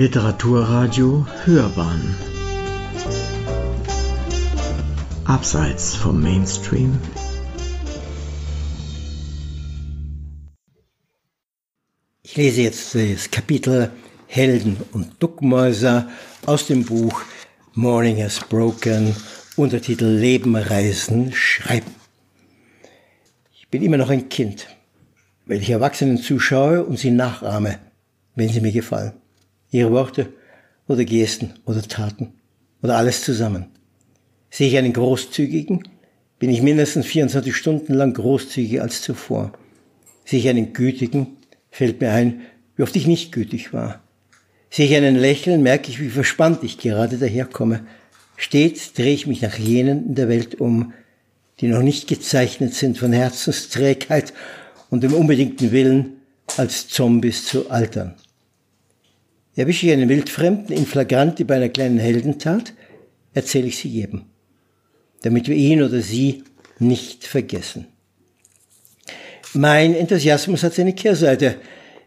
Literaturradio Hörbahn Abseits vom Mainstream Ich lese jetzt das Kapitel Helden und Duckmäuser aus dem Buch Morning has Broken, Untertitel Leben, Reisen, Schreiben. Ich bin immer noch ein Kind, weil ich Erwachsenen zuschaue und sie nachahme, wenn sie mir gefallen. Ihre Worte oder Gesten oder Taten oder alles zusammen. Sehe ich einen Großzügigen, bin ich mindestens 24 Stunden lang großzügiger als zuvor. Sehe ich einen Gütigen, fällt mir ein, wie oft ich nicht gütig war. Sehe ich einen Lächeln, merke ich, wie verspannt ich gerade daherkomme. Stets drehe ich mich nach jenen in der Welt um, die noch nicht gezeichnet sind von Herzensträgheit und dem unbedingten Willen, als Zombies zu altern. Erwische ich einen Wildfremden in Flagranti bei einer kleinen Heldentat, erzähle ich sie jedem, damit wir ihn oder sie nicht vergessen. Mein Enthusiasmus hat seine Kehrseite.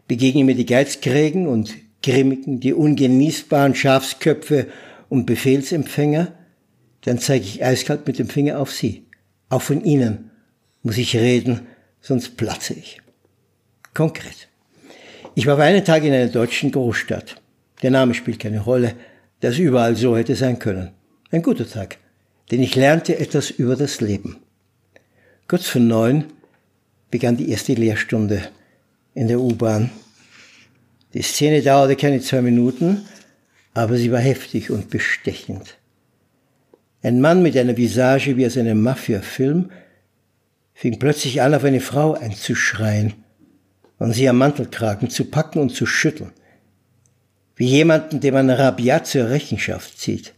Begegnen mir die Geizkrägen und Grimmigen, die ungenießbaren Schafsköpfe und Befehlsempfänger, dann zeige ich eiskalt mit dem Finger auf sie. Auch von ihnen muss ich reden, sonst platze ich. Konkret. Ich war für einen Tag in einer deutschen Großstadt. Der Name spielt keine Rolle, das überall so hätte sein können. Ein guter Tag, denn ich lernte etwas über das Leben. Kurz vor neun begann die erste Lehrstunde in der U-Bahn. Die Szene dauerte keine zwei Minuten, aber sie war heftig und bestechend. Ein Mann mit einer Visage wie aus einem Mafia-Film fing plötzlich an, auf eine Frau einzuschreien und sie am Mantelkragen zu packen und zu schütteln. Wie jemanden, dem man rabiat zur Rechenschaft zieht.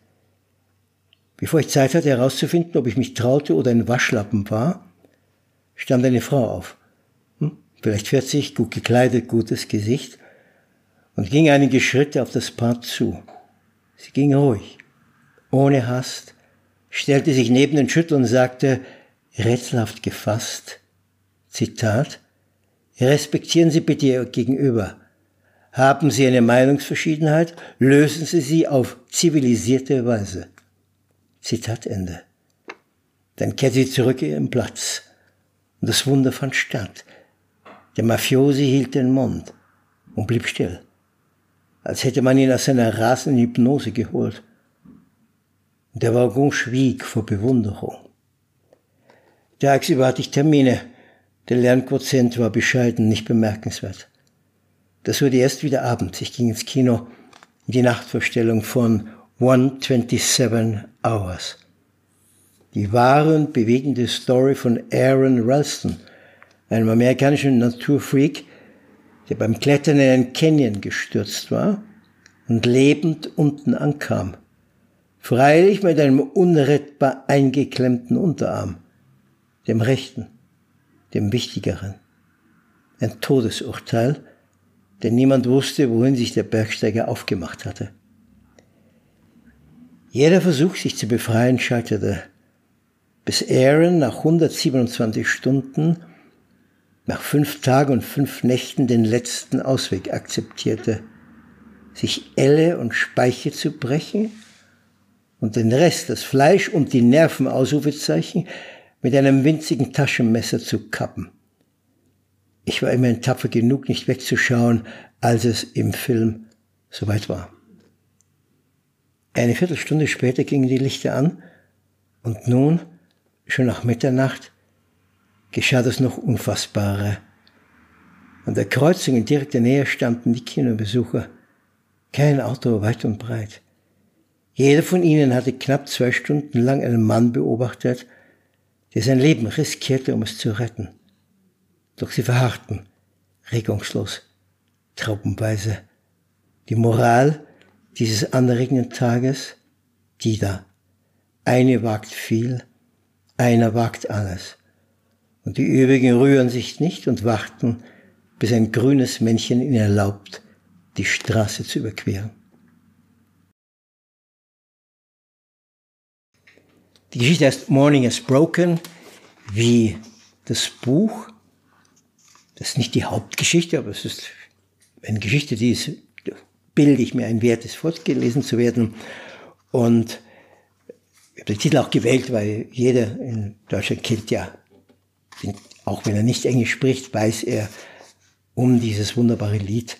Bevor ich Zeit hatte herauszufinden, ob ich mich traute oder ein Waschlappen war, stand eine Frau auf. Hm? Vielleicht 40, gut gekleidet, gutes Gesicht und ging einige Schritte auf das Paar zu. Sie ging ruhig, ohne Hast, stellte sich neben den Schüttel und sagte, rätselhaft gefasst, Zitat, respektieren Sie bitte Ihr Gegenüber. Haben Sie eine Meinungsverschiedenheit, lösen Sie sie auf zivilisierte Weise. Zitat Ende. Dann kehrte sie zurück in ihren Platz. Und das Wunder fand statt. Der Mafiosi hielt den Mund und blieb still, als hätte man ihn aus seiner rasenden Hypnose geholt. Und der Waggon schwieg vor Bewunderung. Tagsüber hatte ich Termine. Der Lernquotient war bescheiden, nicht bemerkenswert. Das wurde erst wieder Abend. Ich ging ins Kino in die Nachtvorstellung von 127 Hours. Die wahre und bewegende Story von Aaron Ralston, einem amerikanischen Naturfreak, der beim Klettern in einen Canyon gestürzt war und lebend unten ankam. Freilich mit einem unrettbar eingeklemmten Unterarm dem Rechten, dem Wichtigeren. Ein Todesurteil, denn niemand wusste, wohin sich der Bergsteiger aufgemacht hatte. Jeder Versuch, sich zu befreien, scheiterte, bis Aaron nach 127 Stunden, nach fünf Tagen und fünf Nächten den letzten Ausweg akzeptierte, sich Elle und Speiche zu brechen und den Rest, das Fleisch und die Nerven, Ausrufezeichen, mit einem winzigen Taschenmesser zu kappen. Ich war immerhin tapfer genug, nicht wegzuschauen, als es im Film soweit war. Eine Viertelstunde später gingen die Lichter an und nun, schon nach Mitternacht, geschah das noch Unfassbare. An der Kreuzung in direkter Nähe standen die Kinobesucher. Kein Auto weit und breit. Jeder von ihnen hatte knapp zwei Stunden lang einen Mann beobachtet, der sein Leben riskierte, um es zu retten. Doch sie verharrten, regungslos, traubenweise. Die Moral dieses anregenden Tages, die da. Eine wagt viel, einer wagt alles. Und die übrigen rühren sich nicht und warten, bis ein grünes Männchen ihnen erlaubt, die Straße zu überqueren. Die Geschichte heißt Morning is Broken, wie das Buch. Das ist nicht die Hauptgeschichte, aber es ist eine Geschichte, die ist bilde ich mir ein, wert ist fortgelesen zu werden. Und ich habe den Titel auch gewählt, weil jeder in Deutschland kennt ja, auch wenn er nicht Englisch spricht, weiß er um dieses wunderbare Lied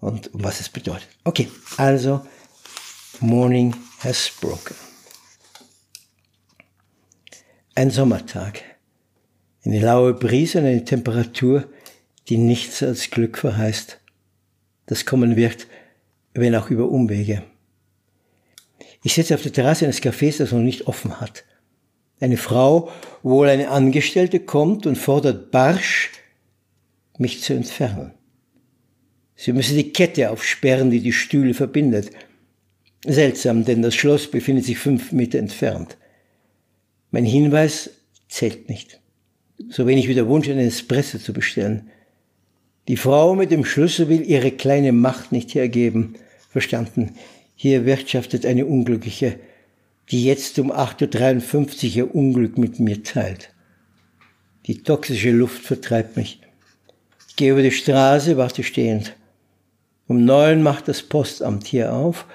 und um was es bedeutet. Okay, also Morning has broken. Ein Sommertag. Eine laue Brise und eine Temperatur, die nichts als Glück verheißt. Das kommen wird, wenn auch über Umwege. Ich sitze auf der Terrasse eines Cafés, das noch nicht offen hat. Eine Frau, wohl eine Angestellte, kommt und fordert barsch, mich zu entfernen. Sie müsse die Kette aufsperren, die die Stühle verbindet. Seltsam, denn das Schloss befindet sich fünf Meter entfernt. Mein Hinweis zählt nicht. So wenig wie der Wunsch, einen Espresso zu bestellen. Die Frau mit dem Schlüssel will ihre kleine Macht nicht hergeben. Verstanden. Hier wirtschaftet eine Unglückliche, die jetzt um 8.53 Uhr ihr Unglück mit mir teilt. Die toxische Luft vertreibt mich. Ich gehe über die Straße, warte stehend. Um neun macht das Postamt hier auf,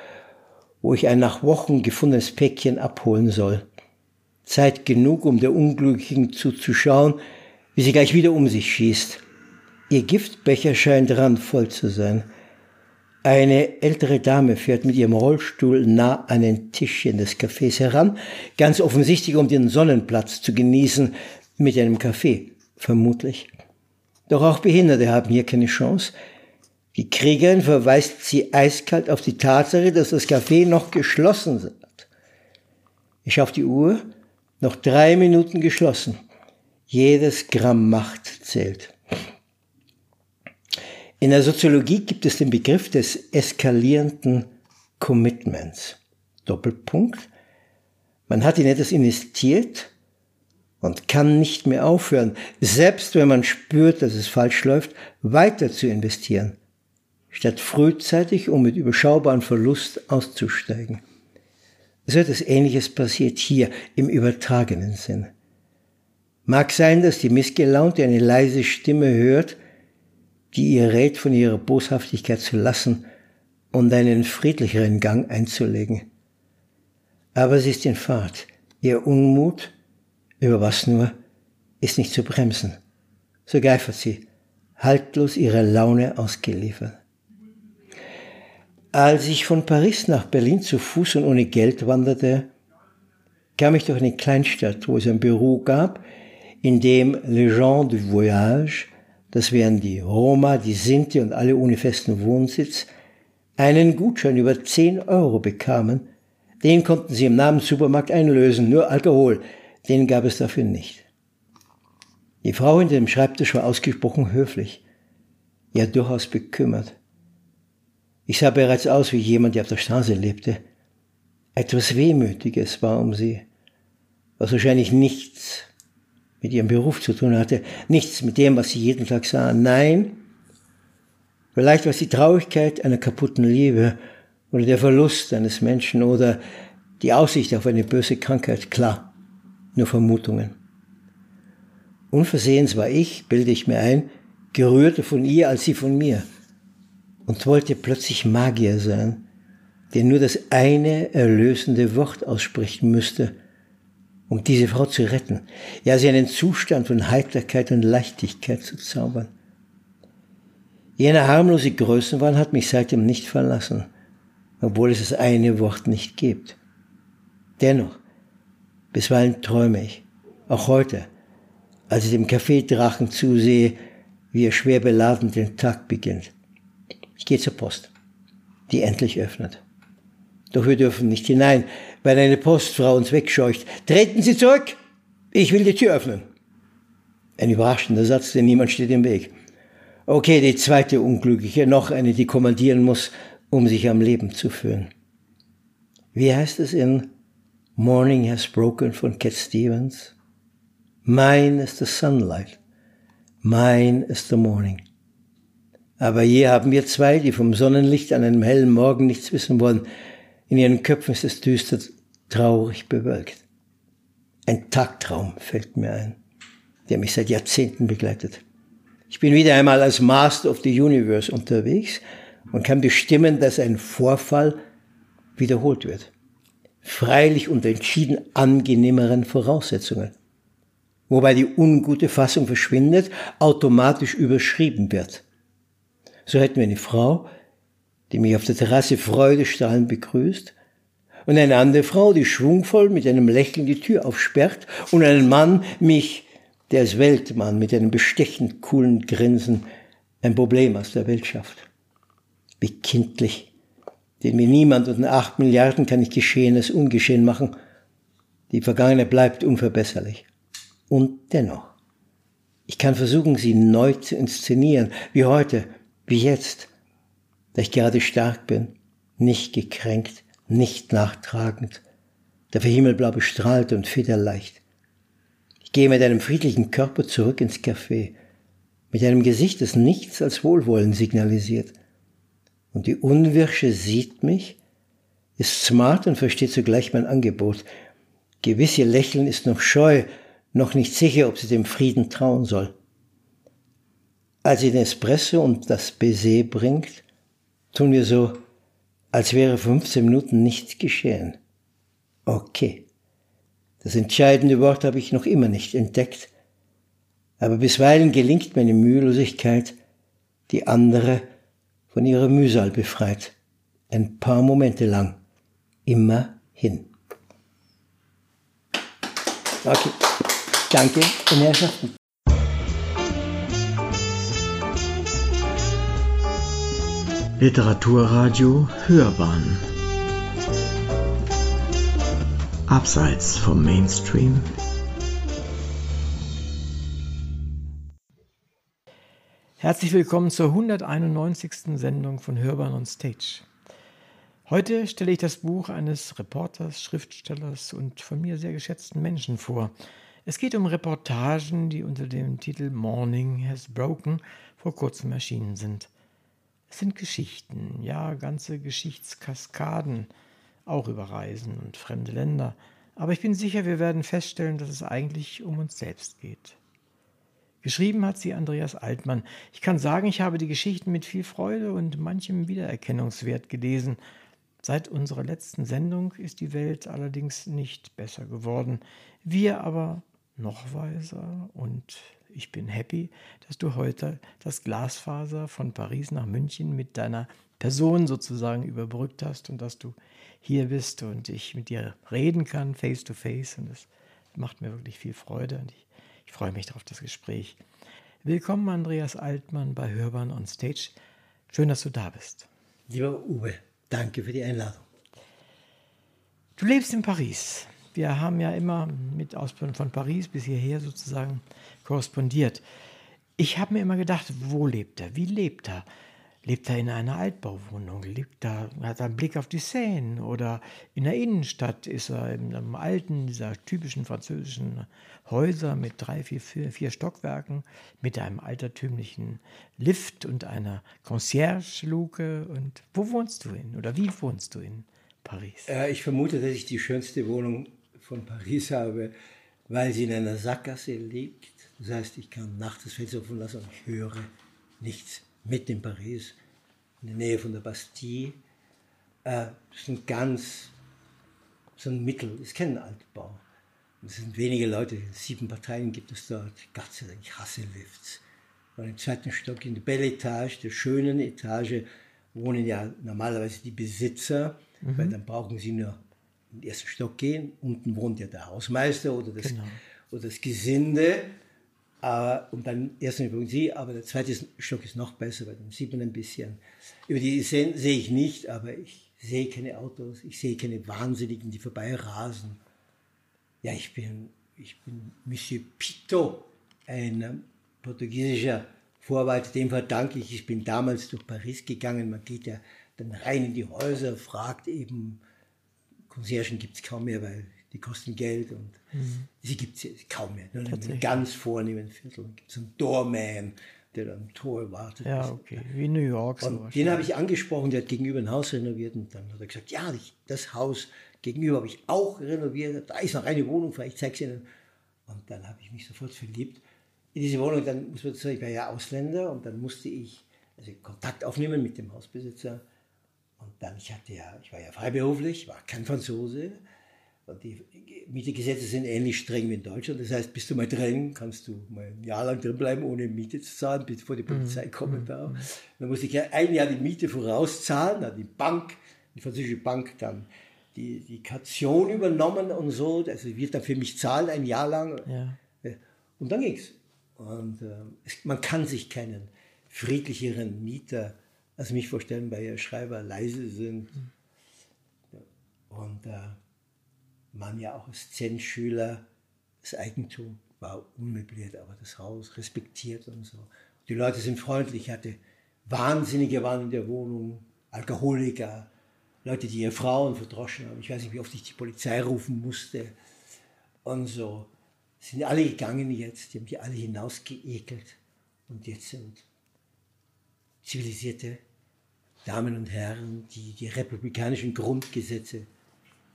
wo ich ein nach Wochen gefundenes Päckchen abholen soll. Zeit genug, um der Unglücklichen zuzuschauen, wie sie gleich wieder um sich schießt. Ihr Giftbecher scheint randvoll zu sein. Eine ältere Dame fährt mit ihrem Rollstuhl nah an ein Tischchen des Cafés heran, ganz offensichtlich, um den Sonnenplatz zu genießen, mit einem Kaffee, vermutlich. Doch auch Behinderte haben hier keine Chance. Die Kriegerin verweist sie eiskalt auf die Tatsache, dass das Café noch geschlossen ist. Ich auf die Uhr, noch drei Minuten geschlossen. Jedes Gramm Macht zählt. In der Soziologie gibt es den Begriff des eskalierenden Commitments. Doppelpunkt. Man hat in etwas investiert und kann nicht mehr aufhören, selbst wenn man spürt, dass es falsch läuft, weiter zu investieren, statt frühzeitig und mit überschaubarem Verlust auszusteigen. So etwas Ähnliches passiert hier im übertragenen Sinn. Mag sein, dass die Missgelaunte eine leise Stimme hört, die ihr rät, von ihrer Boshaftigkeit zu lassen und einen friedlicheren Gang einzulegen. Aber sie ist in Fahrt. Ihr Unmut, über was nur, ist nicht zu bremsen. So geifert sie, haltlos ihrer Laune ausgeliefert. Als ich von Paris nach Berlin zu Fuß und ohne Geld wanderte, kam ich durch eine Kleinstadt, wo es ein Büro gab, in dem les gens du voyage das wären die Roma, die Sinti und alle ohne festen Wohnsitz, einen Gutschein über 10 Euro bekamen. Den konnten sie im Namenssupermarkt einlösen, nur Alkohol, den gab es dafür nicht. Die Frau hinter dem Schreibtisch war ausgesprochen höflich, ja durchaus bekümmert. Ich sah bereits aus wie jemand, der auf der Straße lebte. Etwas Wehmütiges war um sie, was wahrscheinlich nichts mit ihrem Beruf zu tun hatte, nichts mit dem, was sie jeden Tag sah. Nein, vielleicht war es die Traurigkeit einer kaputten Liebe oder der Verlust eines Menschen oder die Aussicht auf eine böse Krankheit. Klar, nur Vermutungen. Unversehens war ich, bilde ich mir ein, gerührter von ihr als sie von mir und wollte plötzlich Magier sein, der nur das eine erlösende Wort aussprechen müsste – um diese Frau zu retten, ja sie einen Zustand von Heiterkeit und Leichtigkeit zu zaubern. Jener harmlose Größenwahn hat mich seitdem nicht verlassen, obwohl es das eine Wort nicht gibt. Dennoch, bisweilen träume ich, auch heute, als ich dem Kaffeedrachen zusehe, wie er schwer beladen den Tag beginnt. Ich gehe zur Post, die endlich öffnet. Doch wir dürfen nicht hinein, weil eine Postfrau uns wegscheucht. Treten Sie zurück! Ich will die Tür öffnen. Ein überraschender Satz, denn niemand steht im Weg. Okay, die zweite Unglückliche, noch eine, die kommandieren muss, um sich am Leben zu führen. Wie heißt es in Morning Has Broken von Cat Stevens? Mine is the sunlight. Mine is the morning. Aber hier haben wir zwei, die vom Sonnenlicht an einem hellen Morgen nichts wissen wollen. In ihren Köpfen ist es düster, traurig bewölkt. Ein Tagtraum fällt mir ein, der mich seit Jahrzehnten begleitet. Ich bin wieder einmal als Master of the Universe unterwegs und kann bestimmen, dass ein Vorfall wiederholt wird. Freilich unter entschieden angenehmeren Voraussetzungen. Wobei die ungute Fassung verschwindet, automatisch überschrieben wird. So hätten wir eine Frau, die mich auf der Terrasse freudestrahlend begrüßt, und eine andere Frau, die schwungvoll mit einem Lächeln die Tür aufsperrt, und einen Mann, mich, der als Weltmann mit einem bestechend coolen Grinsen ein Problem aus der Welt schafft. Wie kindlich, denn mir niemand unter acht Milliarden kann ich Geschehenes ungeschehen machen. Die Vergangene bleibt unverbesserlich. Und dennoch, ich kann versuchen, sie neu zu inszenieren, wie heute, wie jetzt, da ich gerade stark bin, nicht gekränkt, nicht nachtragend, dafür himmelblau bestrahlt und federleicht. Ich gehe mit einem friedlichen Körper zurück ins Café, mit einem Gesicht, das nichts als Wohlwollen signalisiert. Und die Unwirsche sieht mich, ist smart und versteht zugleich mein Angebot. Gewiss ihr Lächeln ist noch scheu, noch nicht sicher, ob sie dem Frieden trauen soll. Als sie den Espresso und das Baiser bringt, tun wir so, als wäre 15 Minuten nichts geschehen. Okay. Das entscheidende Wort habe ich noch immer nicht entdeckt, aber bisweilen gelingt meine Mühelosigkeit, die andere von ihrer Mühsal befreit. Ein paar Momente lang. Immerhin. Okay. Danke, meine Herrschaften. Literaturradio Hörbahn Abseits vom Mainstream Herzlich willkommen zur 191. Sendung von Hörbahn on Stage. Heute stelle ich das Buch eines Reporters, Schriftstellers und von mir sehr geschätzten Menschen vor. Es geht um Reportagen, die unter dem Titel Morning Has Broken vor kurzem erschienen sind. Es sind Geschichten, ja ganze Geschichtskaskaden, auch über Reisen und fremde Länder. Aber ich bin sicher, wir werden feststellen, dass es eigentlich um uns selbst geht. Geschrieben hat sie Andreas Altmann. Ich kann sagen, ich habe die Geschichten mit viel Freude und manchem Wiedererkennungswert gelesen. Seit unserer letzten Sendung ist die Welt allerdings nicht besser geworden. Wir aber noch weiser und ich bin happy, dass du heute das Glasfaser von Paris nach München mit deiner Person sozusagen überbrückt hast und dass du hier bist und ich mit dir reden kann, face to face. Und das macht mir wirklich viel Freude und ich, ich freue mich auf das Gespräch. Willkommen, Andreas Altmann bei Hörbahn on Stage. Schön, dass du da bist. Lieber Uwe, danke für die Einladung. Du lebst in Paris. Wir haben ja immer mit Ausbildung von Paris bis hierher sozusagen korrespondiert. Ich habe mir immer gedacht, wo lebt er? Wie lebt er? Lebt er in einer Altbauwohnung? Lebt er, hat er einen Blick auf die Seine? Oder in der Innenstadt ist er in einem alten, dieser typischen französischen Häuser mit drei, vier, vier, vier Stockwerken, mit einem altertümlichen Lift und einer Concierge-Luke. Und wo wohnst du in? Oder wie wohnst du in Paris? Äh, ich vermute, dass ich die schönste Wohnung von Paris habe, weil sie in einer Sackgasse liegt das heißt, ich kann nachts das Fenster offen lassen und ich höre nichts. Mitten in Paris, in der Nähe von der Bastille. Äh, das ist ein ganz, so ein Mittel, ist kein Altbau. es sind wenige Leute, sieben Parteien gibt es dort. Gott sei Dank, ich hasse Lifts. Und im zweiten Stock, in der Belle Etage, der schönen Etage, wohnen ja normalerweise die Besitzer, mhm. weil dann brauchen sie nur in den ersten Stock gehen. Unten wohnt ja der Hausmeister oder das, genau. oder das Gesinde. Aber, und dann erst übrigen Sie, aber der zweite Stock ist noch besser, weil dann sieht man ein bisschen. Über die sehe seh ich nicht, aber ich sehe keine Autos, ich sehe keine Wahnsinnigen, die vorbeirasen. Ja, ich bin, ich bin Monsieur Pito, ein portugiesischer Vorwald, dem verdanke ich, ich bin damals durch Paris gegangen, man geht ja dann rein in die Häuser, fragt eben, Conciergen gibt es kaum mehr, weil die kosten Geld und mhm. sie gibt es kaum mehr. Nur in einem ganz vornehmen Viertel gibt es einen Doorman, der am Tor wartet. Ja, okay, wie New York. So den habe ich angesprochen, der hat gegenüber ein Haus renoviert und dann hat er gesagt, ja, das Haus gegenüber habe ich auch renoviert, da ist noch eine Wohnung, vielleicht zeige ich Ihnen. Und dann habe ich mich sofort verliebt in diese Wohnung. Dann muss man sagen, ich war ja Ausländer und dann musste ich also Kontakt aufnehmen mit dem Hausbesitzer. Und dann, ich hatte ja, ich war ja freiberuflich, war kein Franzose. Und die Mietegesetze sind ähnlich streng wie in Deutschland. Das heißt, bist du mal drin, kannst du mal ein Jahr lang drin bleiben, ohne Miete zu zahlen, bevor die Polizei mhm. kommen darf. Dann musste ich ja ein Jahr die Miete vorauszahlen, dann die Bank, die französische Bank dann die, die Kaution übernommen und so. Also wird dann für mich zahlen ein Jahr lang. Ja. Und dann ging's. Und äh, es, man kann sich keinen friedlicheren Mieter als mich vorstellen, weil ja Schreiber leise sind. Mhm. Und äh, man ja auch als Zen-Schüler das Eigentum war unmöbliert, aber das Haus respektiert und so. Die Leute sind freundlich. Ich hatte Wahnsinnige waren in der Wohnung, Alkoholiker, Leute, die ihre Frauen verdroschen haben. Ich weiß nicht, wie oft ich die Polizei rufen musste und so. Sind alle gegangen jetzt, die haben die alle hinausgeekelt und jetzt sind zivilisierte Damen und Herren, die die republikanischen Grundgesetze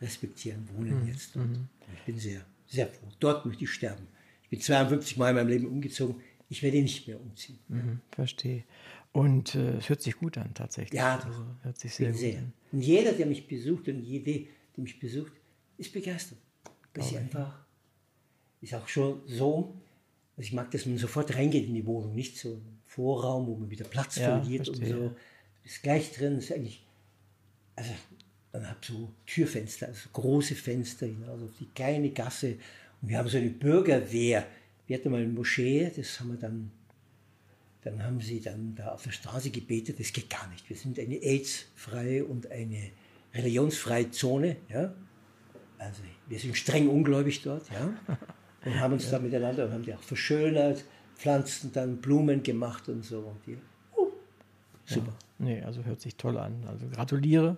respektieren, wohnen mhm. jetzt dort. Mhm. Ich bin sehr, sehr froh. Dort möchte ich sterben. Ich bin 52 Mal in meinem Leben umgezogen. Ich werde nicht mehr umziehen. Mhm, verstehe. Und äh, es hört sich gut an, tatsächlich. Ja. Also, hört sich sehr, sehr. gut an. Und jeder, der mich besucht und jede, die mich besucht, ist begeistert. Weil sie einfach, ist auch schon so, also ich mag, dass man sofort reingeht in die Wohnung, nicht so ein Vorraum, wo man wieder Platz ja, verliert verstehe. und so. Ist gleich drin, ist eigentlich, also man hat so Türfenster, also große Fenster hinaus auf die kleine Gasse. Und wir haben so eine Bürgerwehr. Wir hatten mal eine Moschee, das haben wir dann, dann haben sie dann da auf der Straße gebetet, das geht gar nicht. Wir sind eine AIDS-freie und eine religionsfreie Zone, ja. Also wir sind streng ungläubig dort, ja. Und haben uns ja. da miteinander, haben die auch verschönert, Pflanzen dann Blumen gemacht und so. Und die, uh, super. Ja. Nee, also hört sich toll an. Also gratuliere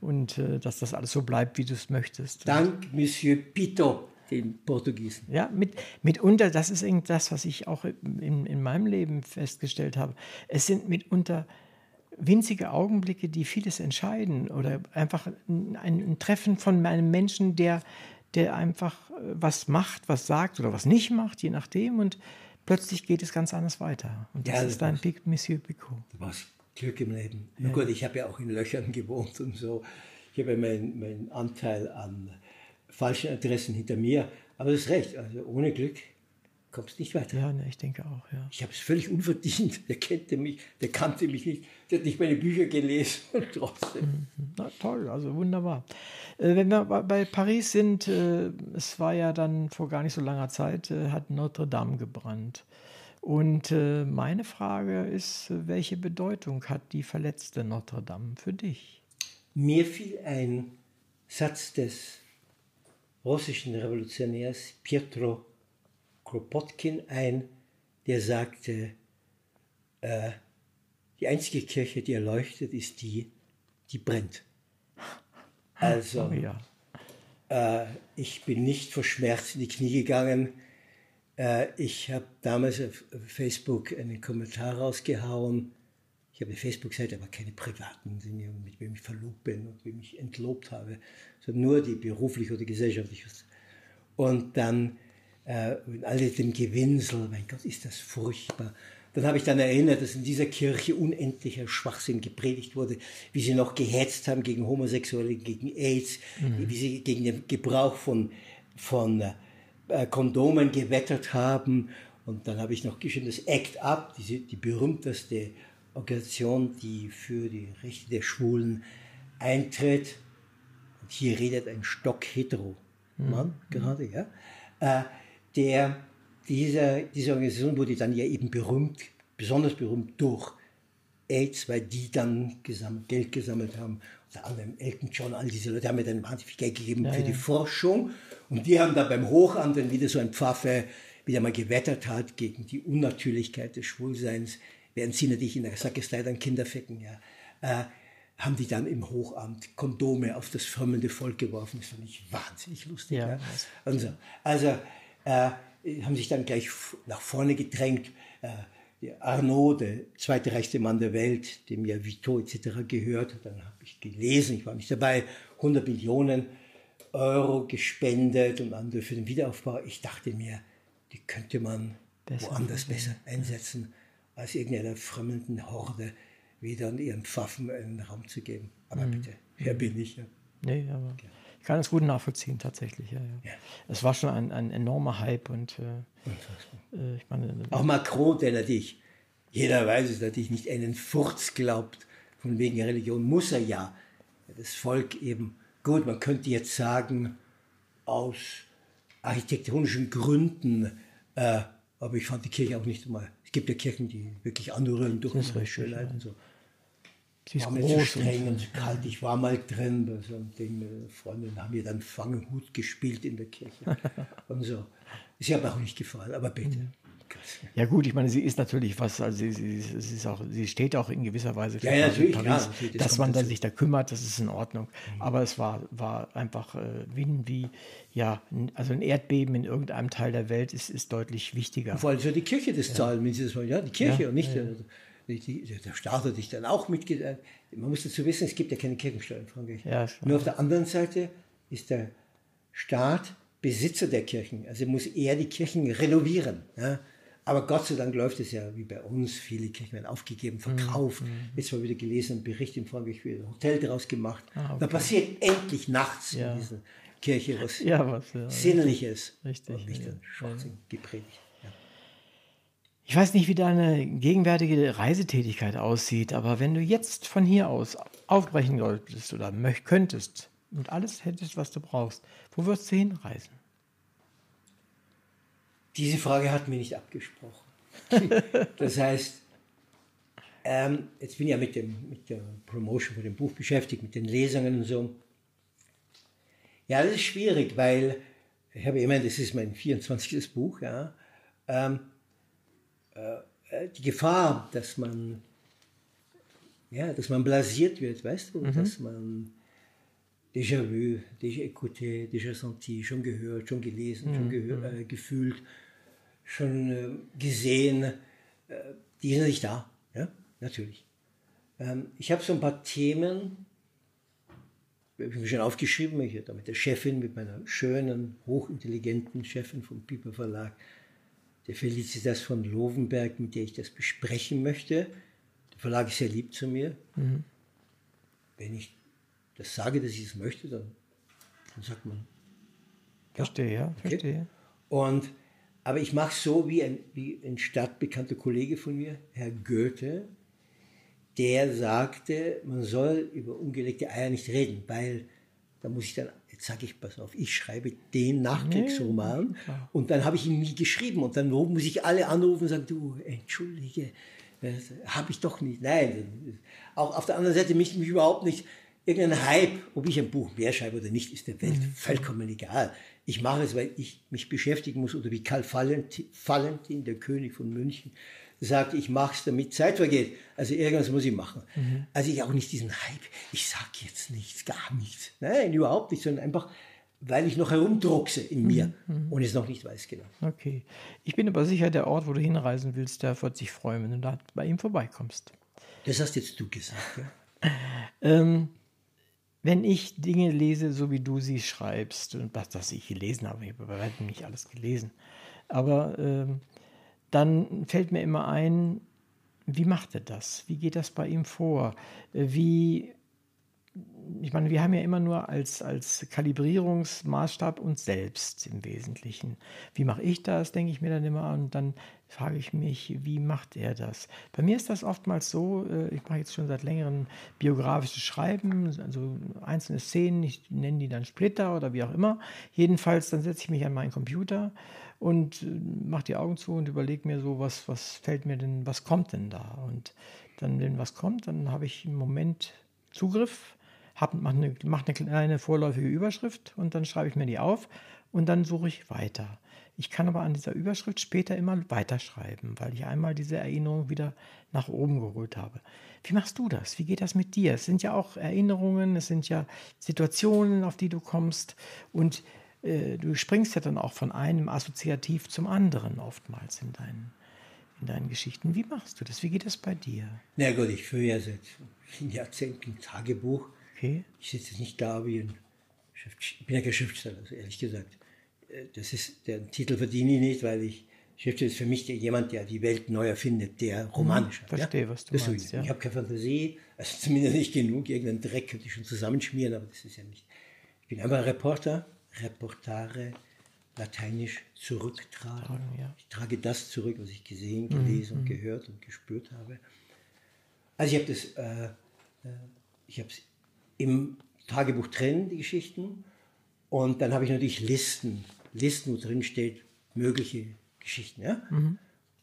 und äh, dass das alles so bleibt, wie du es möchtest. Dank Monsieur Pito, den Portugiesen. Ja, mit, mitunter, das ist das, was ich auch in, in meinem Leben festgestellt habe. Es sind mitunter winzige Augenblicke, die vieles entscheiden oder einfach ein, ein Treffen von einem Menschen, der, der einfach äh, was macht, was sagt oder was nicht macht, je nachdem und plötzlich geht es ganz anders weiter. Und das ja, ist dein Monsieur Picot. Was Glück im Leben. Ja. gut, ich habe ja auch in Löchern gewohnt und so. Ich habe ja meinen mein Anteil an falschen Adressen hinter mir. Aber das ist recht, also ohne Glück kommst du nicht weiter. Ja, ne, ich denke auch, ja. Ich habe es völlig unverdient. Der kannte mich, der kannte mich nicht. Der hat nicht meine Bücher gelesen und trotzdem. Mhm. Na toll, also wunderbar. Äh, wenn wir bei Paris sind, äh, es war ja dann vor gar nicht so langer Zeit, äh, hat Notre Dame gebrannt. Und äh, meine Frage ist, welche Bedeutung hat die verletzte Notre Dame für dich? Mir fiel ein Satz des russischen Revolutionärs Pietro Kropotkin ein, der sagte, äh, die einzige Kirche, die erleuchtet, ist die, die brennt. Also, oh ja. äh, ich bin nicht vor Schmerz in die Knie gegangen, ich habe damals auf Facebook einen Kommentar rausgehauen. Ich habe eine Facebook-Seite, aber keine privaten mit wem ich verlobt bin und wem ich entlobt habe, sondern nur die beruflich oder gesellschaftlich. Und dann äh, alle dem Gewinsel, mein Gott, ist das furchtbar. Dann habe ich dann erinnert, dass in dieser Kirche unendlicher Schwachsinn gepredigt wurde, wie sie noch gehetzt haben gegen Homosexuelle, gegen AIDS, mhm. wie sie gegen den Gebrauch von, von äh, Kondomen gewettert haben. Und dann habe ich noch geschrieben, das Act Up, diese, die berühmteste Organisation, die für die Rechte der Schwulen eintritt. Und hier redet ein stock-hetero Mann mhm. gerade, ja. Äh, der, dieser, diese Organisation wurde dann ja eben berühmt, besonders berühmt durch AIDS, weil die dann gesammelt, Geld gesammelt haben. Unter anderem Elton John, all diese Leute haben mir dann wahnsinnig viel Geld gegeben ja, für ja. die Forschung. Und die haben dann beim Hochamt, wenn wieder so ein Pfaffe wieder mal gewettert hat gegen die Unnatürlichkeit des Schwulseins, während sie natürlich in der Sakristei dann Kinder ficken, ja, äh, haben die dann im Hochamt Kondome auf das firmende Volk geworfen. Das fand ich wahnsinnig lustig. Ja, ja. Also, also äh, haben sich dann gleich nach vorne gedrängt. Äh, Arnaud, der zweite reichste Mann der Welt, dem ja Vito etc. gehört, dann habe ich gelesen, ich war nicht dabei, 100 Millionen Euro gespendet und andere für den Wiederaufbau. Ich dachte mir, die könnte man besser woanders besser einsetzen. als irgendeiner frömmelnden Horde wieder an ihren Pfaffen einen Raum zu geben. Aber bitte, wer bin ich? Ja? Nee, aber ich kann es gut nachvollziehen, tatsächlich. Ja, ja. Ja. Es war schon ein, ein enormer Hype und äh, äh, ich meine, Auch Macron, der natürlich, jeder weiß es natürlich, nicht einen Furz glaubt, von wegen Religion muss er ja. Das Volk eben, gut, man könnte jetzt sagen, aus architektonischen Gründen, äh, aber ich fand die Kirche auch nicht mal. Es gibt ja Kirchen, die wirklich anrühren durch Das richtig, Schönheit ja. und so. sie ist War mir zu groß. streng Und, zu kalt. Ich war mal drin bei so einem Ding. Meine Freundin haben mir dann Fangenhut gespielt in der Kirche und so. Sie hat mir auch nicht gefallen, aber bitte. Mhm. Ja gut, ich meine, sie ist natürlich was, also sie, sie, sie, ist auch, sie steht auch in gewisser Weise für Ja, ja, natürlich, Paris, klar, natürlich, das dass man da sich da kümmert, das ist in Ordnung. Aber es war, war einfach äh, wie, wie, ja, also ein Erdbeben in irgendeinem Teil der Welt ist, ist deutlich wichtiger. Vor allem soll die Kirche das zahlen, wenn sie das wollen. Ja, die Kirche Ja, und nicht ja, der, die, der Staat hat dich dann auch mitge... Man muss dazu wissen, es gibt ja keine Kirchensteuer in Frankreich. Ja. Nur auf der anderen Seite ist der Staat Besitzer der Kirchen. Also muss er die Kirchen renovieren. Ja? Aber Gott sei Dank läuft es ja wie bei uns. Viele Kirchen werden aufgegeben, verkauft. Mhm, Jetzt mal wieder gelesen, einen Bericht in Frankreich, wird ein Hotel daraus gemacht. Ah, okay. Da passiert endlich nachts Ja. in dieser Kirche was Ja, was, ja. Sinnliches. Richtig, Und nicht ja. Schwachsinn gepredigt. Ich weiß nicht, wie deine gegenwärtige Reisetätigkeit aussieht, aber wenn du jetzt von hier aus aufbrechen solltest oder möcht, könntest und alles hättest, was du brauchst, wo würdest du hinreisen? Diese Frage hatten wir nicht abgesprochen. Das heißt, ähm, jetzt bin ich ja mit, dem, mit der Promotion von dem Buch beschäftigt, mit den Lesungen und so. Ja, das ist schwierig, weil ich habe immer, das ist mein 24. Buch, ja. Ähm, äh, die Gefahr, dass man, ja, dass man blasiert wird, weißt du, dass man déjà vu, déjà écouté, déjà senti, schon gehört, schon gelesen, schon gehör, äh, gefühlt, schon äh, gesehen, äh, die sind nicht da, ja, natürlich. Ähm, ich habe so ein paar Themen, habe ich mir schon aufgeschrieben, ich da mit der Chefin, mit meiner schönen, hochintelligenten Chefin vom Piper Verlag, der Felicitas von Lovenberg, mit der ich das besprechen möchte. Der Verlag ist sehr lieb zu mir. Wenn ich das sage, dass ich es möchte, dann, dann sagt man. Verstehe, ja, verstehe. Und, aber ich mache so wie ein, wie ein stadtbekannter Kollege von mir, Herr Goethe, der sagte, man soll über ungelegte Eier nicht reden, weil da muss ich dann, jetzt sage ich, pass auf, ich schreibe den Nachkriegsroman und dann habe ich ihn nie geschrieben und dann muss ich alle anrufen und sagen, du, entschuldige, habe ich doch nicht. Nein, auch auf der anderen Seite mich, mich überhaupt nicht, irgendein Hype, ob ich ein Buch mehr schreibe oder nicht, ist der Welt vollkommen egal. Ich mache es, weil ich mich beschäftigen muss oder wie Karl Valentin, Valentin der König von München, sagt, ich mache es, damit Zeit vergeht. Also irgendwas muss ich machen. Also ich auch nicht diesen Hype, ich sage jetzt nichts, gar nichts. Nein, überhaupt nicht, sondern einfach, weil ich noch herumdruckse in mir und es noch nicht weiß genau. Okay. Ich bin aber sicher, der Ort, wo du hinreisen willst, der wird sich freuen, wenn du da bei ihm vorbeikommst. Das hast jetzt du gesagt. Ja? Ähm, wenn ich Dinge lese, so wie du sie schreibst, und das, was ich gelesen habe, ich habe bei weitem nicht alles gelesen, aber ähm, dann fällt mir immer ein, wie macht er das? Wie geht das bei ihm vor? Äh, Wie, ich meine, wir haben ja immer nur als, als Kalibrierungsmaßstab uns selbst im Wesentlichen. Wie mache ich das, denke ich mir dann immer und dann frage ich mich, wie macht er das? Bei mir ist das oftmals so, äh, ich mache jetzt schon seit längerem biografisches Schreiben, also einzelne Szenen, ich nenne die dann Splitter oder wie auch immer. Jedenfalls, dann setze ich mich an meinen Computer und äh, mache die Augen zu und überlege mir so, was, was fällt mir denn, was kommt denn da? Und dann, wenn was kommt, dann habe ich im Moment Zugriff, mache eine, mach eine kleine vorläufige Überschrift und dann schreibe ich mir die auf und dann suche ich weiter. Ich kann aber an dieser Überschrift später immer weiterschreiben, weil ich einmal diese Erinnerung wieder nach oben geholt habe. Wie machst du das? Wie geht das mit dir? Es sind ja auch Erinnerungen, es sind ja Situationen, auf die du kommst und äh, du springst ja dann auch von einem Assoziativ zum anderen oftmals in deinen, in deinen Geschichten. Wie machst du das? Wie geht das bei dir? Na gut, ich führe ja seit Jahrzehnten Tagebuch. Okay. Ich sitze nicht da wie ein Schrift, ich bin ja kein Schriftsteller, also ehrlich gesagt. Äh, Das ist, den Titel verdiene ich nicht, weil ich Schriftsteller ist für mich der, jemand, der die Welt neu erfindet, der romanisch hat. Verstehe, ja? was du das meinst, ja. Ich habe keine Fantasie, also zumindest nicht genug. Irgendeinen Dreck könnte ich schon zusammenschmieren, aber das ist ja nicht. Ich bin einfach Reporter, Reportare, lateinisch zurücktragen. Tragen, ja. Ich trage das zurück, was ich gesehen, gelesen und gehört und gespürt habe. Also ich habe das, äh, äh, ich habe es im Tagebuch drin, die Geschichten. Und dann habe ich natürlich Listen, Listen, wo drin steht, mögliche Geschichten. Ja?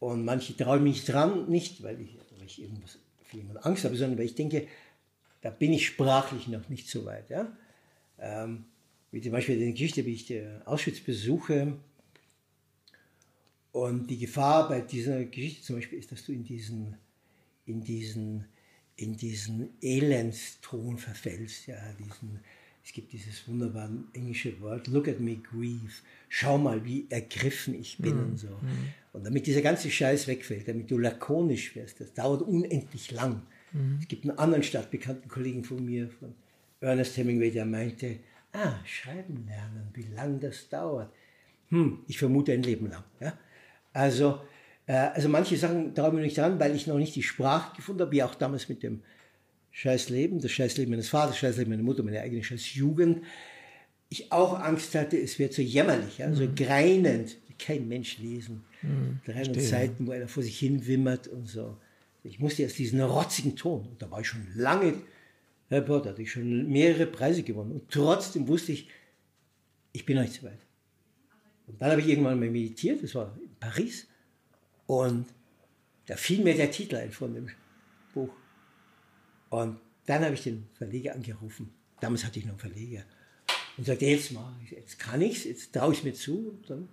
Und manche traue ich mich dran, nicht weil ich, weil ich irgendwas für jemanden Angst habe, sondern weil ich denke, da bin ich sprachlich noch nicht so weit. Ja? Ähm, wie zum Beispiel die Geschichte, wie ich den Auschwitz besuche. Und die Gefahr bei dieser Geschichte zum Beispiel ist, dass du in diesen, in diesen, in diesen Elendston verfällst, ja, diesen, es gibt dieses wunderbare englische Wort, look at me grieve, schau mal, wie ergriffen ich bin und so. Und damit dieser ganze Scheiß wegfällt, damit du lakonisch wirst, das dauert unendlich lang. Es gibt einen anderen stadtbekannten Kollegen von mir, von Ernest Hemingway, der meinte, ah, schreiben lernen, wie lang das dauert. Hm, ich vermute ein Leben lang. Ja? Also, also manche Sachen traue ich mir nicht dran, weil ich noch nicht die Sprache gefunden habe, wie auch damals mit dem Scheißleben, das Scheißleben meines Vaters, das Scheißleben meiner Mutter, meine eigene Scheißjugend. Ich auch Angst hatte, es wird so jämmerlich, ja? so greinend, kein Mensch lesen. 300 verstehe. Seiten, wo einer vor sich hin wimmert und so. Ich musste erst diesen rotzigen Ton, und da war ich schon lange Reporter, hatte ich schon mehrere Preise gewonnen. Und trotzdem wusste ich, ich bin noch nicht so weit. Und dann habe ich irgendwann mal meditiert, das war in Paris, und da fiel mir der Titel ein von dem Buch. Und dann habe ich den Verleger angerufen. Damals hatte ich noch einen Verleger. Und sagte, jetzt mal, jetzt kann ich's, jetzt traue ich mir zu. Und dann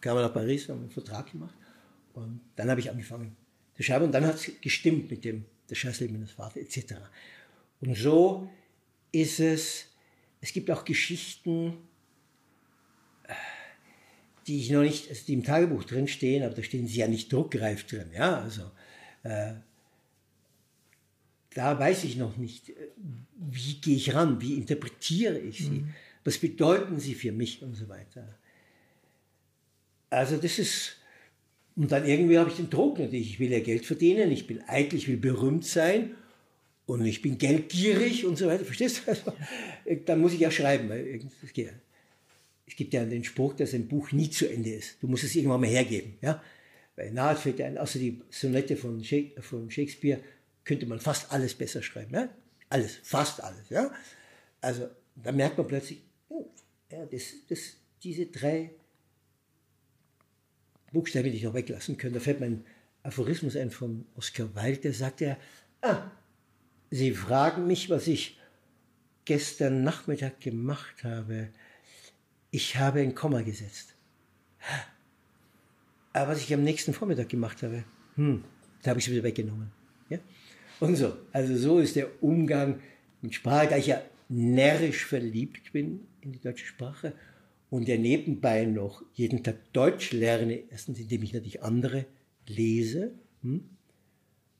kam er nach Paris, haben einen Vertrag gemacht. Und dann habe ich angefangen zu schreiben. Und dann hat es gestimmt mit dem Das Scheißleben meines Vaters etc. Und so ist es, es gibt auch Geschichten, die ich noch nicht, also die im Tagebuch drin stehen, aber da stehen sie ja nicht druckreif drin. Ja, also äh, da weiß ich noch nicht, äh, wie gehe ich ran, wie interpretiere ich sie, was bedeuten sie für mich und so weiter. Also das ist, und dann irgendwie habe ich den Druck natürlich, ich will ja Geld verdienen, ich bin eitel, ich will berühmt sein und ich bin geldgierig und so weiter, verstehst du? Also, äh, dann muss ich ja schreiben. weil es geht- Es gibt ja den Spruch, dass ein Buch nie zu Ende ist. Du musst es irgendwann mal hergeben. Ja? Weil nahe fällt ein, außer die Sonette von Shak- von Shakespeare, könnte man fast alles besser schreiben. Ja? Alles, fast alles. Ja? Also da merkt man plötzlich, oh, ja, das, das, diese drei Buchstaben, die ich noch weglassen können. Da fällt mir ein Aphorismus ein von Oscar Wilde, der sagt ja, ah, Sie fragen mich, was ich gestern Nachmittag gemacht habe. Ich habe ein Komma gesetzt. Aber was ich am nächsten Vormittag gemacht habe, hm, da habe ich es wieder weggenommen. Ja? Und so. Also so ist der Umgang mit Sprache, da ich ja närrisch verliebt bin in die deutsche Sprache und ja nebenbei noch jeden Tag Deutsch lerne, erstens indem ich natürlich andere lese hm?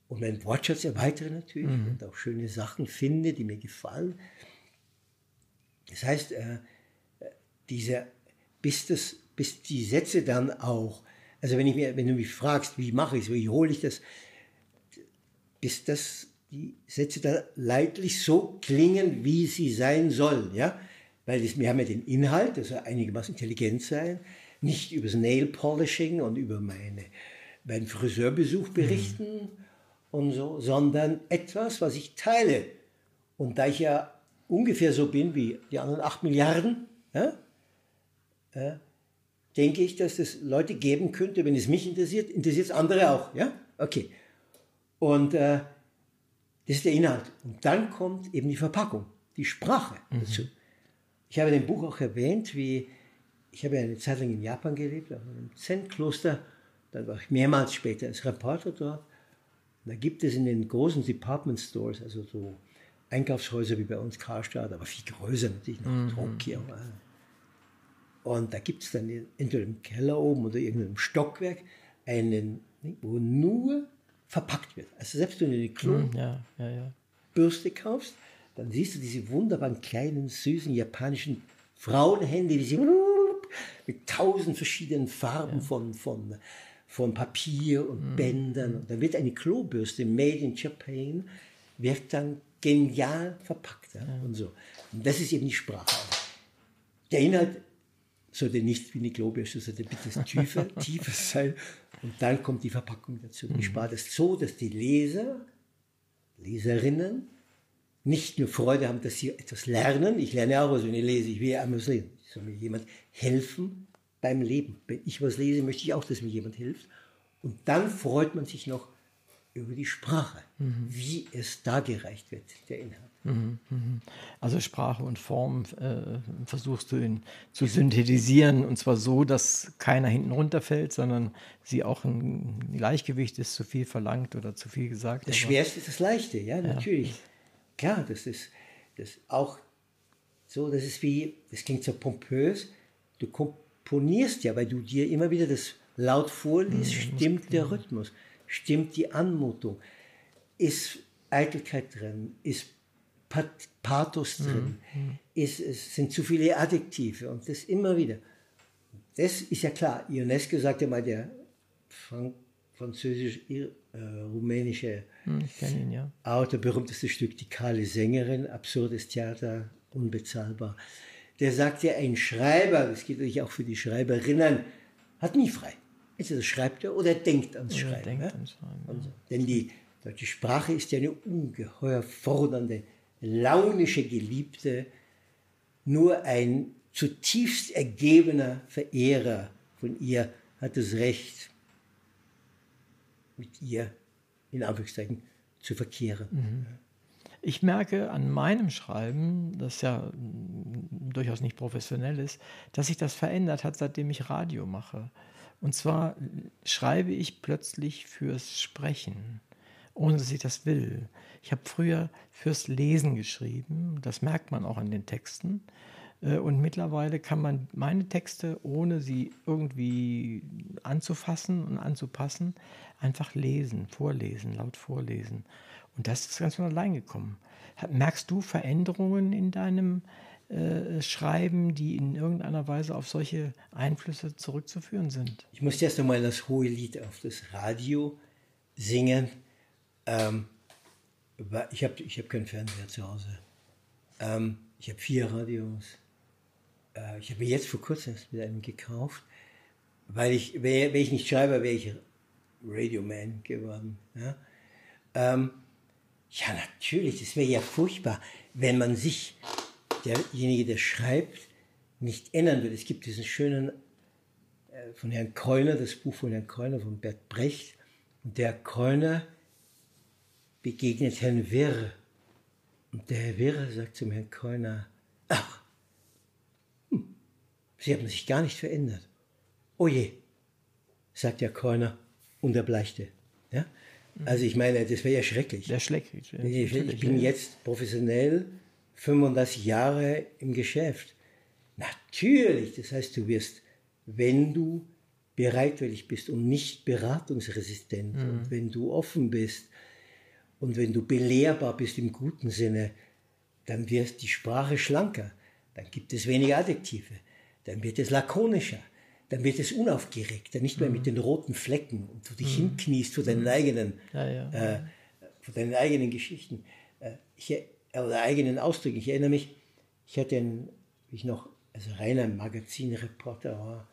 und meinen Wortschatz erweitere natürlich und auch schöne Sachen finde, die mir gefallen. Das heißt, äh, diese, bis, das, bis die Sätze dann auch, also wenn, ich mir, wenn du mich fragst, wie mache ich es, wie hole ich das, bis das die Sätze dann leidlich so klingen, wie sie sein sollen, ja, weil das, wir haben ja den Inhalt, das soll einigermaßen intelligent sein, nicht über das Nail Polishing und über meine, meinen Friseurbesuch berichten und so, sondern etwas, was ich teile. Und da ich ja ungefähr so bin wie die anderen acht Milliarden, ja, äh, denke ich, dass es Leute geben könnte, wenn es mich interessiert, interessiert es andere auch. Ja? Okay. Und äh, das ist der Inhalt. Und dann kommt eben die Verpackung, die Sprache dazu. Ich habe in dem Buch auch erwähnt, wie ich habe eine Zeit lang in Japan gelebt, auf einem Zen-Kloster. Dann war ich mehrmals später als Reporter dort. Und da gibt es in den großen Department Stores, also so Einkaufshäuser wie bei uns Karstadt, aber viel größer natürlich noch Tokio. Und da gibt es dann entweder im Keller oben oder irgendeinem Stockwerk einen, wo nur verpackt wird. Also selbst wenn du eine Klobürste Ja, ja, ja. kaufst, dann siehst du diese wunderbaren kleinen, süßen japanischen Frauenhände, die sie mit tausend verschiedenen Farben von, von, von Papier und Bändern. Und dann wird eine Klobürste made in Japan, wird dann genial verpackt. Und so. Und das ist eben die Sprache. Der Inhalt sollte nicht wie eine Klobürste, sollte bitte tiefer, tiefer sein. Und dann kommt die Verpackung dazu. Ich spare das so, dass die Leser, Leserinnen, nicht nur Freude haben, dass sie etwas lernen. Ich lerne auch was, wenn ich lese. Ich will ja einmal lesen. Ich soll mir jemand helfen beim Leben. Wenn ich was lese, möchte ich auch, dass mir jemand hilft. Und dann freut man sich noch über die Sprache, mhm. wie es dargereicht wird, der Inhalt. Mhm, mhm. Also Sprache und Form äh, versuchst du in, zu synthetisieren und zwar so, dass keiner hinten runterfällt, sondern sie auch ein Gleichgewicht ist, zu viel verlangt oder zu viel gesagt. Das Schwerste ist das Leichte, ja, natürlich. Ja. Klar, das ist das auch so, das ist wie, das klingt so pompös, du komponierst ja, weil du dir immer wieder das laut vorliest, mhm, stimmt der Rhythmus, stimmt die Anmutung, ist Eitelkeit drin, ist Pathos drin, mhm. ist, es sind zu viele Adjektive und das immer wieder. Das ist ja klar. Ionesco sagt ja mal, der Frank französisch-rumänische hm, ihn, ja. Autor, berühmteste Stück, die kahle Sängerin, absurdes Theater, unbezahlbar. Der sagt ja, ein Schreiber, das geht natürlich auch für die Schreiberinnen, hat nie frei. Entweder schreibt er oder denkt ans Schreiben. Denkt ja? ans Schreiben ja. so. Denn die deutsche Sprache ist ja eine ungeheuer fordernde, launische Geliebte. Nur ein zutiefst ergebener Verehrer von ihr hat das Recht, mit ihr in Anführungszeichen zu verkehren. Mhm. Ich merke an meinem Schreiben, das ja durchaus nicht professionell ist, dass sich das verändert hat, seitdem ich Radio mache. Und zwar schreibe ich plötzlich fürs Sprechen, ohne dass ich das will. Ich habe früher fürs Lesen geschrieben, das merkt man auch an den Texten. Äh, und mittlerweile kann man meine Texte, ohne sie irgendwie anzufassen und anzupassen, einfach lesen, vorlesen, laut vorlesen. Und das ist ganz von allein gekommen. Merkst du Veränderungen in deinem äh, Schreiben, die in irgendeiner Weise auf solche Einflüsse zurückzuführen sind? Ich muss erst einmal das hohe Lied auf das Radio singen. Ähm, ich habe ich hab keinen Fernseher zu Hause. Ähm, ich habe vier Radios äh, ich habe mir jetzt vor kurzem mit einem gekauft, weil ich, wäre ich nicht schreibe, wäre ich Radioman geworden. Ja? Ähm, ja, natürlich, das wäre ja furchtbar, wenn man sich, derjenige, der schreibt, nicht ändern würde. Es gibt diesen schönen äh, von Herrn Keuner, das Buch von Herrn Keuner, von Bert Brecht. Und der Keuner begegnet Herrn Wirr. Und der Herr Wirr sagt zum Herrn Keuner, ach, Sie haben sich gar nicht verändert. Oh je, sagt der Keuner und erbleichte. Ja? Also ich meine, das wäre ja schrecklich. Schrecklich. Ja, ich, ich bin jetzt professionell 35 Jahre im Geschäft. Natürlich, das heißt, du wirst, wenn du bereitwillig bist und nicht beratungsresistent mhm. und wenn du offen bist und wenn du belehrbar bist im guten Sinne, dann wird die Sprache schlanker, dann gibt es weniger Adjektive dann wird es lakonischer, dann wird es unaufgeregter, nicht mehr mhm. mit den roten Flecken und du dich mhm. hinkniest vor deinen mhm. eigenen, ja, ja. Äh, vor deinen eigenen Geschichten äh, ich, oder eigenen Ausdrücken. Ich erinnere mich, ich hatte, ein, wie ich noch also reiner Magazinreporter war,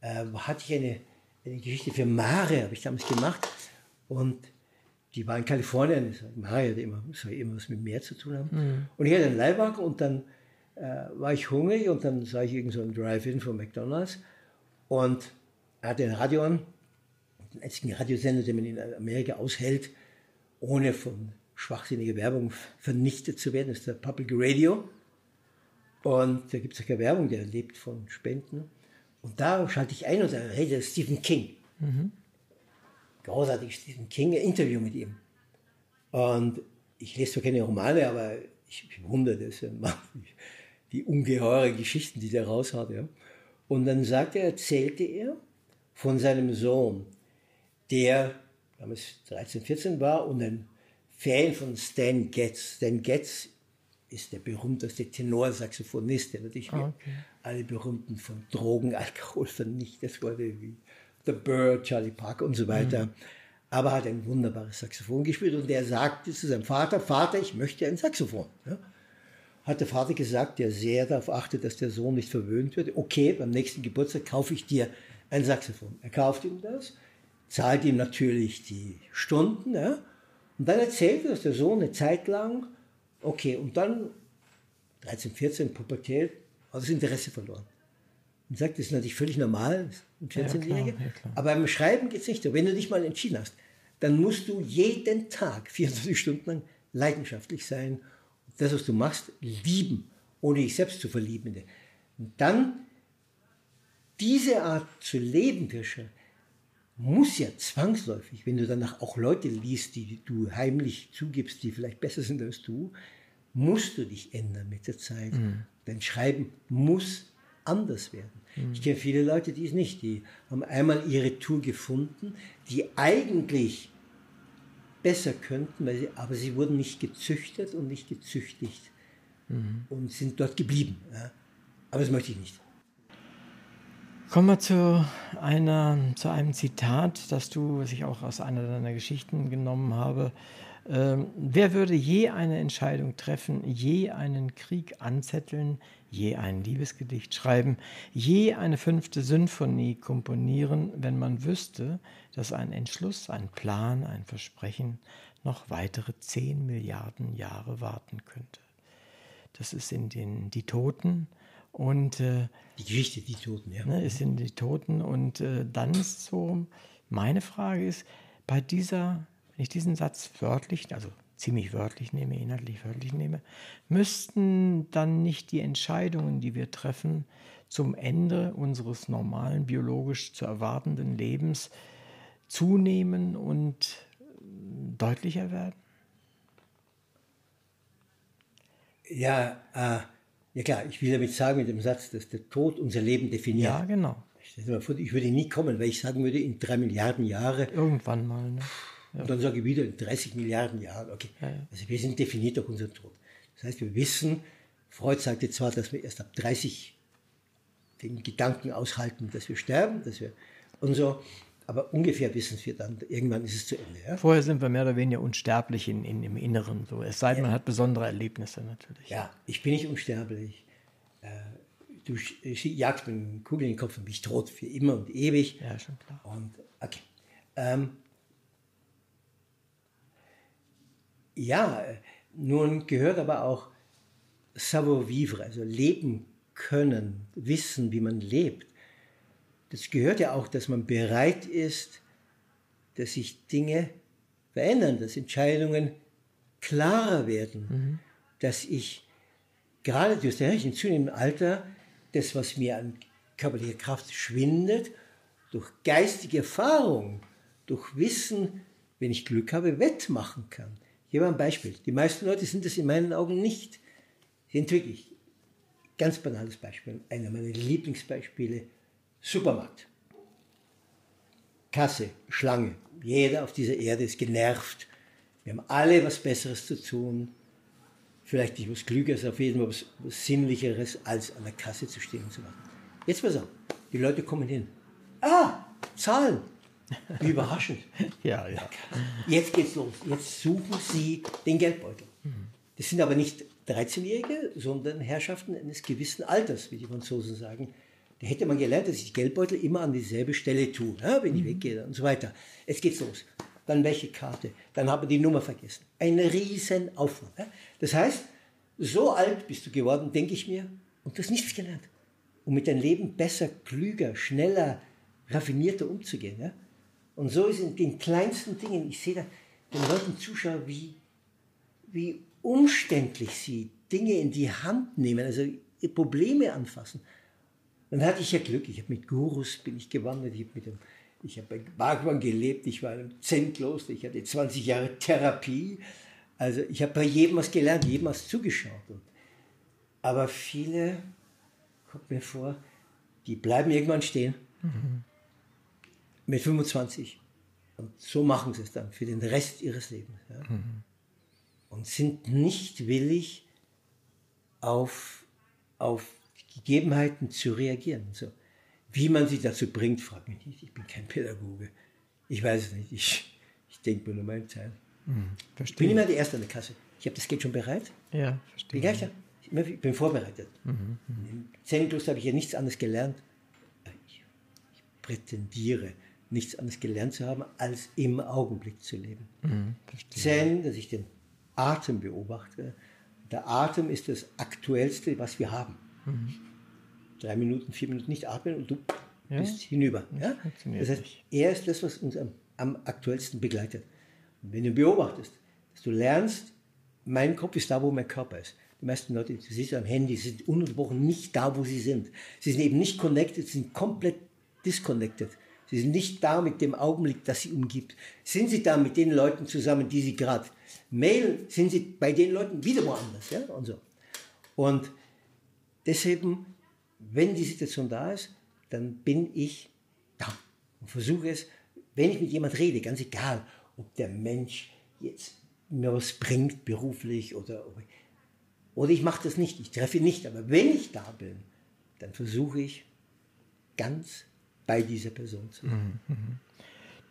äh, hatte ich eine, eine Geschichte für Mare, habe ich damals gemacht und die war in Kalifornien, Mare hatte immer, soll immer was mit Meer zu tun haben. Mhm. Und ich hatte einen Leihwagen und dann äh, war ich hungrig und dann sah ich irgend so ein Drive-In von McDonalds und er hatte ein Radio an, den einzigen Radiosender, den man in Amerika aushält, ohne von schwachsinniger Werbung vernichtet zu werden, das ist der Public Radio. Und da gibt es ja keine Werbung, der lebt von Spenden. Und da schalte ich ein und da redet Stephen King. Mhm. Großartig, Stephen King, ein Interview mit ihm. Und ich lese zwar keine Romane, aber ich, ich wundere das. Die ungeheure Geschichten, die der raus hat. Ja. Und dann sagte er, erzählte er von seinem Sohn, der damals 13, 14 war und ein Fan von Stan Getz. Stan Getz ist der berühmteste Tenorsaxophonist, der natürlich Ah, okay. alle berühmten von Drogen, Alkohol vernichtet wurde, wie The Bird, Charlie Parker und so weiter. Aber hat ein wunderbares Saxophon gespielt und der sagte zu seinem Vater, Vater, ich möchte ein Saxophon. Ja? Hat der Vater gesagt, der sehr darauf achtet, dass der Sohn nicht verwöhnt wird. Okay, beim nächsten Geburtstag kaufe ich dir ein Saxophon. Er kauft ihm das, zahlt ihm natürlich die Stunden, ja? Und dann erzählt er, dass der Sohn eine Zeit lang, okay, und dann 13, 14, Pubertät, hat das Interesse verloren. Und sagt, das ist natürlich völlig normal, ein Ja, 14-Jähriger. klar, ja, klar. Aber beim Schreiben geht's nicht so. Wenn du dich mal entschieden hast, dann musst du jeden Tag, 24 Stunden lang, leidenschaftlich sein. Und das, was du machst, lieben, ohne dich selbst zu verlieben. Und dann diese Art zu leben, Kirsche, muss ja zwangsläufig, wenn du danach auch Leute liest, die du heimlich zugibst, die vielleicht besser sind als du, musst du dich ändern mit der Zeit. Dein Schreiben muss anders werden. Ich kenne viele Leute, die es nicht, die haben einmal ihre Tour gefunden, die eigentlich besser könnten, weil sie, aber sie wurden nicht gezüchtet und nicht gezüchtigt und sind dort geblieben. Ja. Aber das möchte ich nicht. Kommen wir zu, einer, zu einem Zitat, das du, was ich auch aus einer deiner Geschichten genommen habe. Ähm, wer würde je eine Entscheidung treffen, je einen Krieg anzetteln, je ein Liebesgedicht schreiben, je eine fünfte Symphonie komponieren, wenn man wüsste, dass ein Entschluss, ein Plan, ein Versprechen noch weitere zehn Milliarden Jahre warten könnte? Das ist in den Die Toten und äh, Die Geschichte, die Toten, ja. ne, es sind die Toten. Und äh, dann ist so, meine Frage ist, bei dieser, wenn ich diesen Satz wörtlich, also ziemlich wörtlich nehme, inhaltlich wörtlich nehme, müssten dann nicht die Entscheidungen, die wir treffen, zum Ende unseres normalen biologisch zu erwartenden Lebens zunehmen und deutlicher werden? Ja, äh, ja klar, ich will damit sagen mit dem Satz, dass der Tod unser Leben definiert. Ja, genau. Ich würde nie kommen, weil ich sagen würde, in drei Milliarden Jahre, Irgendwann mal. Ne? und dann sage ich wieder, in 30 Milliarden Jahren, okay. Also wir sind definiert durch unseren Tod. Das heißt, wir wissen, Freud sagte zwar, dass wir erst ab 30 den Gedanken aushalten, dass wir sterben, dass wir und so, aber ungefähr wissen wir dann, irgendwann ist es zu Ende. Ja? Vorher sind wir mehr oder weniger unsterblich in, in, im Inneren. So. Es sei denn, man hat besondere Erlebnisse natürlich. Ja, ich bin nicht unsterblich. Äh, Du sch- jagst mir einen Kugel in den Kopf und mich tot für immer und ewig. Ja, schon klar. Und okay. Ähm, ja, äh, nun gehört aber auch savoir-vivre, also leben können, wissen, wie man lebt. Das gehört ja auch, dass man bereit ist, dass sich Dinge verändern, dass Entscheidungen klarer werden, dass ich gerade durch das in zunehmendem Alter das, was mir an körperlicher Kraft schwindet, durch geistige Erfahrung, durch Wissen, wenn ich Glück habe, wettmachen kann. Ich gebe ein Beispiel. Die meisten Leute sind das in meinen Augen nicht. Sie sind wirklich, ganz banales Beispiel, einer meiner Lieblingsbeispiele, Supermarkt. Kasse, Schlange. Jeder auf dieser Erde ist genervt. Wir haben alle was Besseres zu tun. Vielleicht nicht was Klügeres, auf jeden Fall was, was Sinnlicheres, als an der Kasse zu stehen und zu warten. Jetzt pass auf. Die Leute kommen hin. Ah, Zahlen. Wie überraschend. Ja, ja. Jetzt geht's los. Jetzt suchen Sie den Geldbeutel. Das sind aber nicht 13-Jährige, sondern Herrschaften eines gewissen Alters, wie die Franzosen sagen. Da hätte man gelernt, dass ich die Geldbeutel immer an dieselbe Stelle tue, ja, wenn ich weggehe und so weiter. Jetzt geht's los. Dann welche Karte? Dann haben wir die Nummer vergessen. Ein riesen Aufwand. Ja. Das heißt, so alt bist du geworden, denke ich mir, und du hast nichts gelernt, um mit deinem Leben besser, klüger, schneller, raffinierter umzugehen. Ja. Und so ist in den kleinsten Dingen, ich sehe da den Leuten Zuschauer, wie, wie umständlich sie Dinge in die Hand nehmen, also Probleme anfassen. Dann hatte ich ja Glück, ich habe mit Gurus bin ich gewandert, ich habe mit dem, ich habe bei Bhagwan gelebt, ich war in einem Zen-Kloster, ich hatte 20 Jahre Therapie, also ich habe bei jedem was gelernt, jedem was zugeschaut. Aber viele, kommt mir vor, die bleiben irgendwann stehen mit 25. Und so machen sie es dann für den Rest ihres Lebens. Ja. Und sind nicht willig, auf, auf Gegebenheiten zu reagieren. So. Wie man sie dazu bringt, fragt mich nicht. Ich bin kein Pädagoge. Ich weiß es nicht. Ich, ich denke mir nur meinen Teil. Hm, ich bin immer der Erste an der Kasse. Ich habe das Geld schon bereit. Ja, verstehe. Bin gleich da. Ich bin vorbereitet. Mhm, mh. Im Zen-Kloster habe ich ja nichts anderes gelernt. Ich, ich, prätendiere, nichts anderes gelernt zu haben, als im Augenblick zu leben. Mhm, Zen, dass ich den Atem beobachte. Der Atem ist das Aktuellste, was wir haben. Mhm. Drei Minuten, vier Minuten nicht atmen und du ja? bist hinüber. Ja? Das heißt, er ist das, was uns am, am aktuellsten begleitet. Und wenn du beobachtest, dass du lernst, mein Kopf ist da, wo mein Körper ist. Die meisten Leute, du siehst am Handy, sind ununterbrochen nicht da, wo sie sind. Sie sind eben nicht connected, sind komplett disconnected. Sie sind nicht da mit dem Augenblick, das sie umgibt. Sind sie da mit den Leuten zusammen, die sie gerade mailen, sind sie bei den Leuten wieder woanders. Ja? Und, so. und deshalb, wenn die Situation da ist, dann bin ich da und versuche es, wenn ich mit jemand rede, ganz egal, ob der Mensch jetzt mir was bringt beruflich oder, oder ich mache das nicht, ich treffe ihn nicht, aber wenn ich da bin, dann versuche ich ganz bei dieser Person zu sein. Mhm, mhm.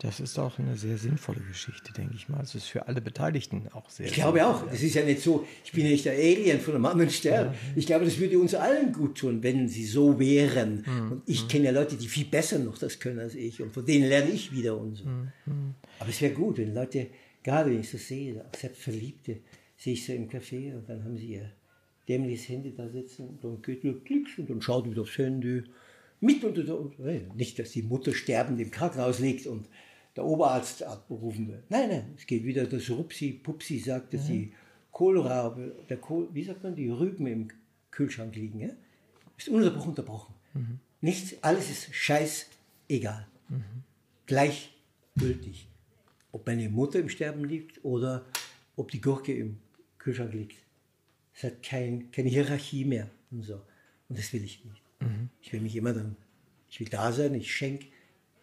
Das ist auch eine sehr sinnvolle Geschichte, denke ich mal. Es ist für alle Beteiligten auch sehr. Ich glaube auch. Es ist ja nicht so, ich bin ja nicht der Alien von einem anderen Stern. Ja. Ich glaube, das würde uns allen gut tun, wenn sie so wären. Mhm. Und ich mhm. kenne ja Leute, die viel besser noch das können als ich. Und von denen lerne ich wieder und so. Mhm. mhm. Aber es wäre gut, wenn Leute, gerade wenn ich so sehe, selbst Verliebte, sehe ich so im Café und dann haben sie ihr dämliches Handy da sitzen und dann geht nur Klicks und dann schaut wieder aufs Handy mit unter der, nicht, dass die Mutter sterbend im Krankenhaus liegt und der Oberarzt abberufen wird. Nein, nein, es geht wieder, dass Rupsi, Pupsi sagt, dass mhm. die Kohlrabe, der Kohl, wie sagt man, die Rüben im Kühlschrank liegen, ja? Ist unterbrochen, unterbrochen. Mhm. Nichts, alles ist scheißegal. Mhm. Gleichgültig. Ob meine Mutter im Sterben liegt oder ob die Gurke im Kühlschrank liegt. Es hat kein, keine Hierarchie mehr und so. Und das will ich nicht. Mhm. Ich will mich immer dann, ich will da sein, ich schenke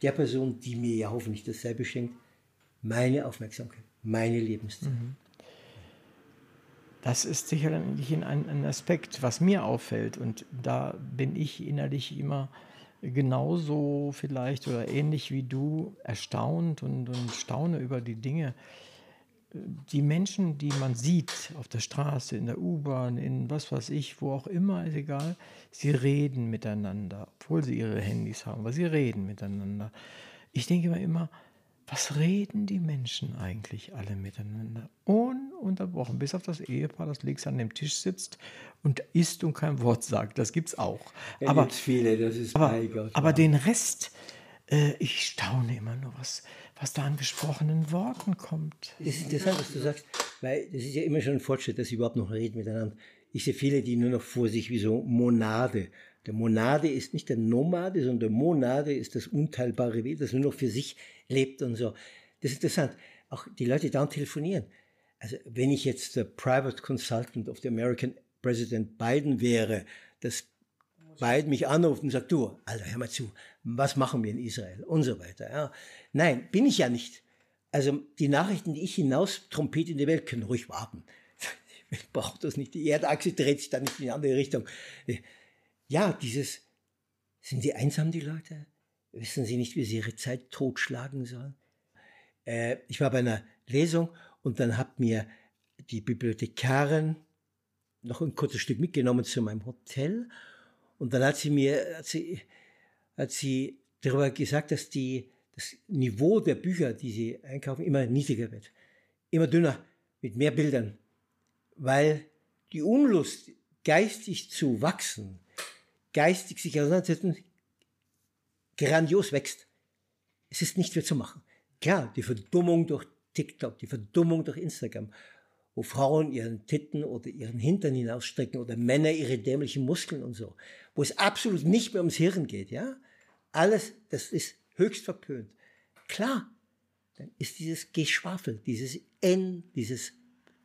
der Person, die mir ja hoffentlich dasselbe schenkt, meine Aufmerksamkeit, meine Lebenszeit. Mhm. Das ist sicherlich ein, ein Aspekt, was mir auffällt. Und da bin ich innerlich immer genauso vielleicht oder ähnlich wie du erstaunt und, und staune über die Dinge, die Menschen, die man sieht auf der Straße, in der U-Bahn, in was weiß ich, wo auch immer, ist egal, sie reden miteinander, obwohl sie ihre Handys haben, aber sie reden miteinander. Ich denke mir immer, was reden die Menschen eigentlich alle miteinander? Ununterbrochen, bis auf das Ehepaar, das links an dem Tisch sitzt und isst und kein Wort sagt. Das gibt's auch. Ja, aber viele, das ist aber, aber den Rest, äh, ich staune immer nur, was, was da an gesprochenen Worten kommt. Das ist interessant, was du sagst, weil das ist ja immer schon ein Fortschritt, dass sie überhaupt noch reden miteinander. Ich sehe viele, die nur noch vor sich wie so Monade. Der Monade ist nicht der Nomade, sondern der Monade ist das unteilbare Wesen, das nur noch für sich lebt und so. Das ist interessant. Auch die Leute da telefonieren. Also wenn ich jetzt der Private Consultant of the American President Biden wäre, das Biden mich anruft und sagt, du, Alter, hör mal zu, was machen wir in Israel und so weiter. Ja. Nein, bin ich ja nicht. Also die Nachrichten, die ich hinaus trompete in die Welt, können ruhig warten. Ich brauche das nicht. Die Erdachse dreht sich dann nicht in die andere Richtung. Ja, dieses, sind sie einsam, die Leute? Wissen sie nicht, wie sie ihre Zeit totschlagen sollen? Äh, ich war bei einer Lesung und dann hat mir die Bibliothekarin noch ein kurzes Stück mitgenommen zu meinem Hotel und dann hat sie mir, hat sie, hat sie darüber gesagt, dass die, das Niveau der Bücher, die sie einkaufen, immer niedriger wird. Immer dünner, mit mehr Bildern. Weil die Unlust, geistig zu wachsen, geistig sich auseinandersetzen, grandios wächst. Es ist nicht mehr zu machen. Klar, die Verdummung durch TikTok, die Verdummung durch Instagram wo Frauen ihren Titten oder ihren Hintern hinausstrecken oder Männer ihre dämlichen Muskeln und so, wo es absolut nicht mehr ums Hirn geht, ja? Alles, das ist höchst verpönt. Klar, dann ist dieses Geschwafel, dieses N, dieses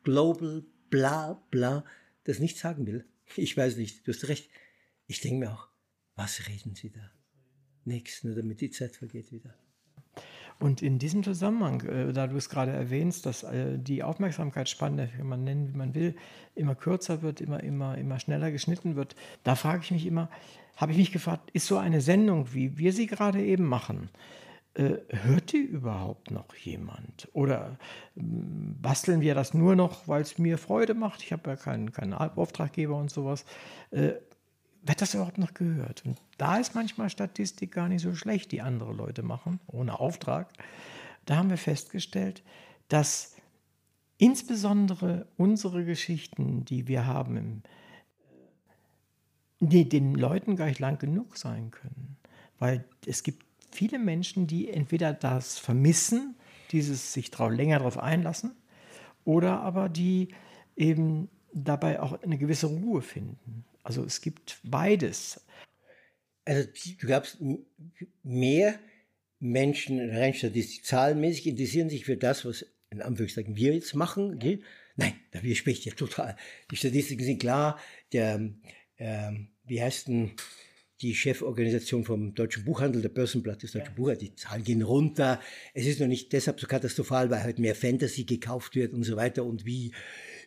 Global, bla, bla, das nichts sagen will. Ich weiß nicht, du hast recht. Ich denke mir auch, was reden sie da? Nichts, nur damit die Zeit vergeht wieder. Und in diesem Zusammenhang, äh, da du es gerade erwähnst, dass äh, die Aufmerksamkeitsspanne, wie man nennen, wie man will, immer kürzer wird, immer, immer, immer schneller geschnitten wird, da frage ich mich immer, habe ich mich gefragt, ist so eine Sendung, wie wir sie gerade eben machen, äh, hört die überhaupt noch jemand? Oder ähm, basteln wir das nur noch, weil es mir Freude macht? Ich habe ja keinen, keinen Auftraggeber und sowas. Wird das überhaupt noch gehört? Und da ist manchmal Statistik gar nicht so schlecht, die andere Leute machen, ohne Auftrag. Da haben wir festgestellt, dass insbesondere unsere Geschichten, die wir haben, die den Leuten gar nicht lang genug sein können. Weil es gibt viele Menschen, die entweder das vermissen, dieses sich drauf, länger darauf einlassen, oder aber die eben dabei auch eine gewisse Ruhe finden. Also es gibt beides. Also du glaubst, mehr Menschen rein statistisch zahlenmäßig interessieren sich für das, was in Anführungszeichen wir jetzt machen. Okay? Nein, da widerspricht ja total. Die Statistiken sind klar. Der, ähm, wie heißt denn die Cheforganisation vom Deutschen Buchhandel, der Börsenblatt des Deutschen ja. Buchhandels, die Zahlen gehen runter. Es ist noch nicht deshalb so katastrophal, weil halt mehr Fantasy gekauft wird und so weiter und wie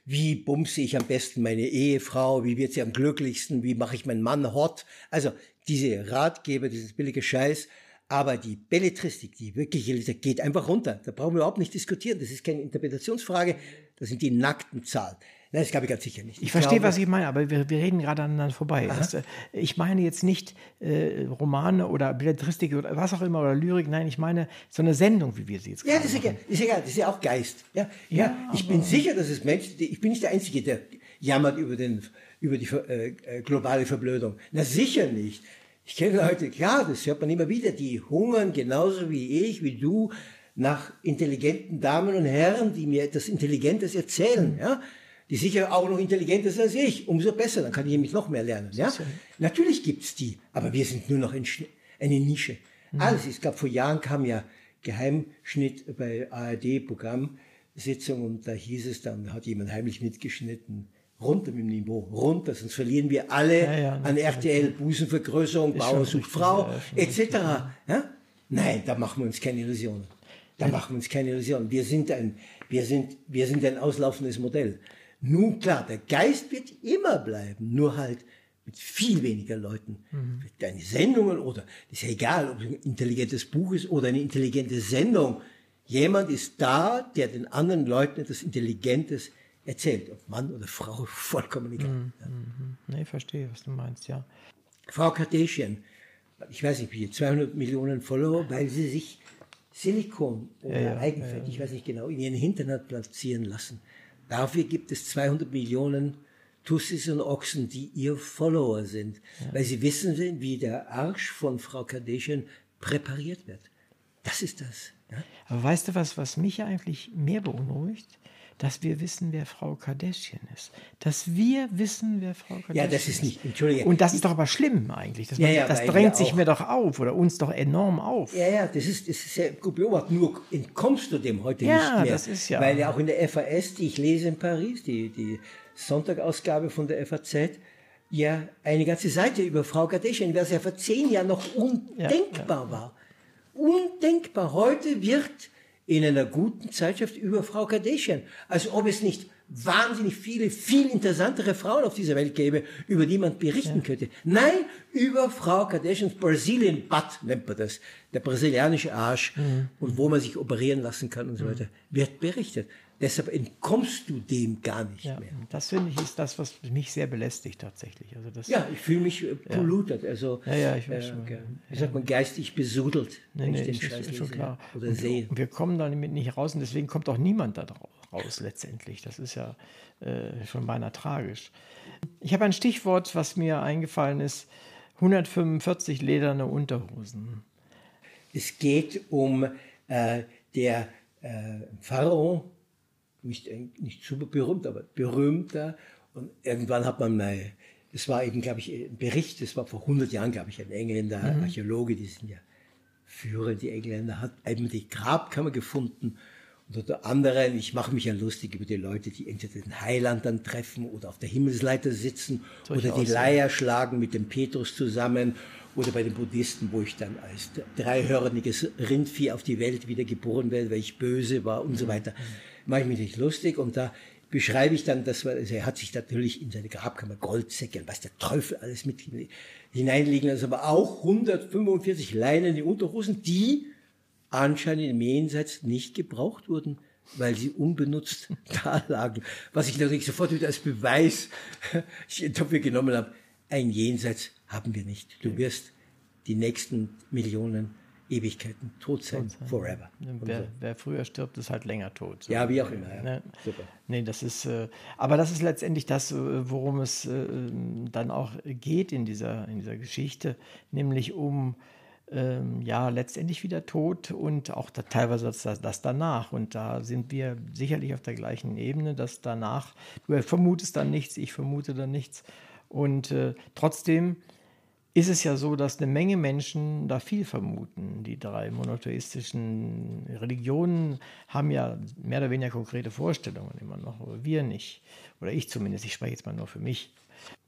wie bumse ich am besten meine Ehefrau, wie wird sie am glücklichsten, wie mache ich meinen Mann hot. Also diese Ratgeber, dieses billige Scheiß, aber die Belletristik, die wirkliche Literatur, geht einfach runter. Da brauchen wir überhaupt nicht diskutieren. Das ist keine Interpretationsfrage. Das sind die nackten Zahlen. Nein, das glaube ich ganz sicher nicht. Ich, ich verstehe, glaube, was Sie meinen, aber wir, wir reden gerade aneinander vorbei. Das, äh, ich meine jetzt nicht äh, Romane oder Belletristik oder was auch immer oder Lyrik. Nein, ich meine so eine Sendung, wie wir sie jetzt Ja, das ist, egal, ist egal. Das ist ja auch Geist. Ja, ja, ja ich bin sicher, dass es Menschen, ich bin nicht der Einzige, der jammert über, den, über die äh, äh, globale Verblödung. Na, sicher nicht. Ich kenne Leute, klar, das hört man immer wieder, die hungern genauso wie ich, wie du, nach intelligenten Damen und Herren, die mir etwas Intelligentes erzählen, ja die sicher auch noch intelligenter sind als ich. Umso besser, dann kann ich nämlich noch mehr lernen. Ja? Natürlich gibt's die, aber wir sind nur noch eine Nische. Mhm. Alles. Es gab vor Jahren kam ja Geheimschnitt bei ARD-Programmsitzung und da hieß es dann, da hat jemand heimlich mitgeschnitten, runter mit dem Niveau, runter, sonst verlieren wir alle ja, ja, an RTL, Busenvergrößerung, Bauer sucht Frau, etc. Ja? Nein, da machen wir uns keine Illusionen. Da machen wir uns keine Illusionen. Wir sind ein, wir sind, wir sind ein auslaufendes Modell. Nun klar, der Geist wird immer bleiben, nur halt mit viel weniger Leuten. Mhm. Deine Sendungen oder, ist ja egal, ob es ein intelligentes Buch ist oder eine intelligente Sendung. Jemand ist da, der den anderen Leuten etwas Intelligentes erzählt. Ob Mann oder Frau, vollkommen egal. Mhm. Ja. Mhm. Nee, verstehe, was du meinst, ja. Frau Kardashian, ich weiß nicht wie, 200 Millionen Follower, weil sie sich Silikon oder ja, ja, Eigenfett, ja, ich weiß nicht genau, in ihren Hintern hat platzieren lassen. Dafür gibt es 200 Millionen Tussis und Ochsen, die ihr Follower sind, ja. weil sie wissen, wie der Arsch von Frau Kardashian präpariert wird. Das ist das. Ja? Aber weißt du was, was mich eigentlich mehr beunruhigt? Dass wir wissen, wer Frau Kardashian ist. Dass wir wissen, wer Frau Kardashian ist. Ja, das ist nicht, entschuldige. Und das ist doch aber schlimm eigentlich. Man, ja, ja, das drängt sich mir doch auf oder uns doch enorm auf. Ja, ja, das ist, das ist sehr gut beobachtet. Nur entkommst du dem heute ja, nicht mehr. Ja, das ist ja. Weil ja auch in der FAS, die ich lese in Paris, die, die Sonntagausgabe von der FAZ, ja eine ganze Seite über Frau Kardashian, was ja vor zehn Jahren noch undenkbar ja, war. Undenkbar. Heute wird in einer guten Zeitschrift über Frau Kardashian. Als ob es nicht wahnsinnig viele, viel interessantere Frauen auf dieser Welt gäbe, über die man berichten ja. könnte. Nein, über Frau Kardashians Brazilian Butt nennt man das. Der brasilianische Arsch mhm. und wo man sich operieren lassen kann und so mhm. weiter, wird berichtet. Deshalb entkommst du dem gar nicht ja, mehr. Das finde ich ist das, was mich sehr belästigt tatsächlich. Also das, ja, ich fühle mich äh, polluted, also ja, ja, ich äh, schon, wie sagt man, geistig besudelt, nee, wenn nee, ich den Scheiß ist, schon klar. oder und sehe. Wir kommen damit nicht raus und deswegen kommt auch niemand da raus letztendlich. Das ist ja äh, schon beinahe tragisch. Ich habe ein Stichwort, was mir eingefallen ist. 145 lederne Unterhosen. Es geht um äh, der äh, Pharao, nicht, nicht super berühmt, aber berühmter. Und irgendwann hat man mal, das war eben, glaube ich, ein Bericht, das war vor 100 Jahren, glaube ich, ein Engländer, mhm. Archäologe, die sind ja führend, die Engländer, hat eben die Grabkammer gefunden. Und unter anderem, ich mache mich ja lustig über die Leute, die entweder den Heiland dann treffen oder auf der Himmelsleiter sitzen oder die Leier schlagen mit dem Petrus zusammen Oder bei den Buddhisten, wo ich dann als dreihörniges Rindvieh auf die Welt wieder geboren werde, weil ich böse war und so weiter. Mache ich mich nicht lustig und da beschreibe ich dann, dass also er hat sich natürlich in seine Grabkammer Goldsäcke und was der Teufel alles mit hineinliegen lassen, aber auch 145 Leinen in Unterhosen, die anscheinend im Jenseits nicht gebraucht wurden, weil sie unbenutzt da lagen. Was ich natürlich sofort wieder als Beweis dafür genommen habe, ein Jenseits haben wir nicht. Du wirst die nächsten Millionen Ewigkeiten tot sein, forever. Wer, so. wer, früher stirbt, ist halt länger tot. So. Ja, wie auch immer. Ja. Ne? Super. Nee, das ist, äh, aber das ist letztendlich das, äh, worum es äh, dann auch geht in dieser, in dieser Geschichte, nämlich um ähm, ja letztendlich wieder Tod und auch da, teilweise das, das, danach. Und da sind wir sicherlich auf der gleichen Ebene, dass danach, du vermutest dann nichts, ich vermute dann nichts. Und äh, trotzdem ist es ja so, dass eine Menge Menschen da viel vermuten. Die drei monotheistischen Religionen haben ja mehr oder weniger konkrete Vorstellungen immer noch, aber wir nicht. Oder ich zumindest, ich spreche jetzt mal nur für mich.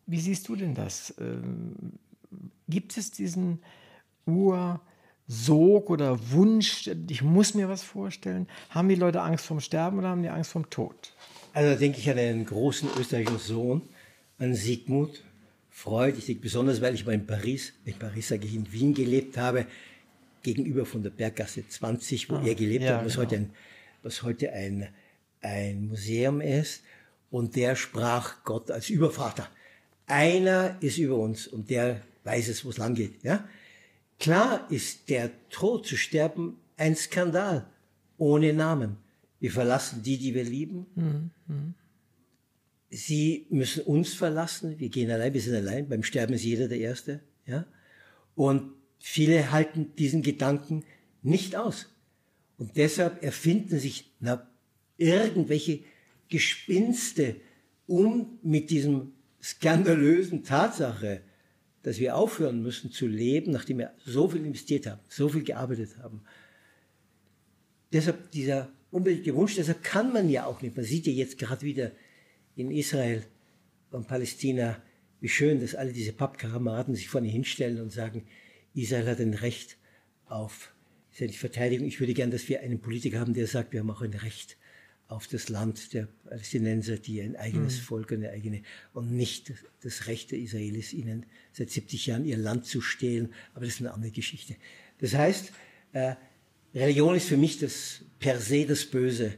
Wie siehst du denn das? Ähm, gibt es diesen Ursog oder Wunsch, ich muss mir was vorstellen? Haben die Leute Angst vom Sterben oder haben die Angst vom Tod? Also denke ich an einen großen österreichischen Sohn, an Sigmund, freut. Ich denke besonders, weil ich mal in Paris, in Paris sage ich, in Wien gelebt habe, gegenüber von der Berggasse 20, wo ah, er gelebt ja, hat, was genau. heute, ein, was heute ein, ein Museum ist. Und der sprach Gott als Übervater. Einer ist über uns und der weiß es, wo es lang geht. Ja? Klar ist der Tod zu sterben ein Skandal ohne Namen. Wir verlassen die, die wir lieben. Mhm. Sie müssen uns verlassen. Wir gehen allein, wir sind allein. Beim Sterben ist jeder der Erste. Ja? Und viele halten diesen Gedanken nicht aus. Und deshalb erfinden sich na, irgendwelche Gespinste, um mit diesem skandalösen Tatsache, dass wir aufhören müssen zu leben, nachdem wir so viel investiert haben, so viel gearbeitet haben. Deshalb dieser unbedingte Wunsch, deshalb kann man ja auch nicht, man sieht ja jetzt gerade wieder in Israel und Palästina, wie schön, dass alle diese Pappkameraden sich vorne hinstellen und sagen, Israel hat ein Recht auf seine Verteidigung. Ich würde gern, dass wir einen Politiker haben, der sagt, wir haben auch ein Recht auf das Land der Palästinenser, die ein eigenes mhm. Volk, eine eigene, und nicht das Recht der Israelis, ihnen seit 70 Jahren ihr Land zu stehlen. Aber das ist eine andere Geschichte. Das heißt, äh, Religion ist für mich das per se das Böse.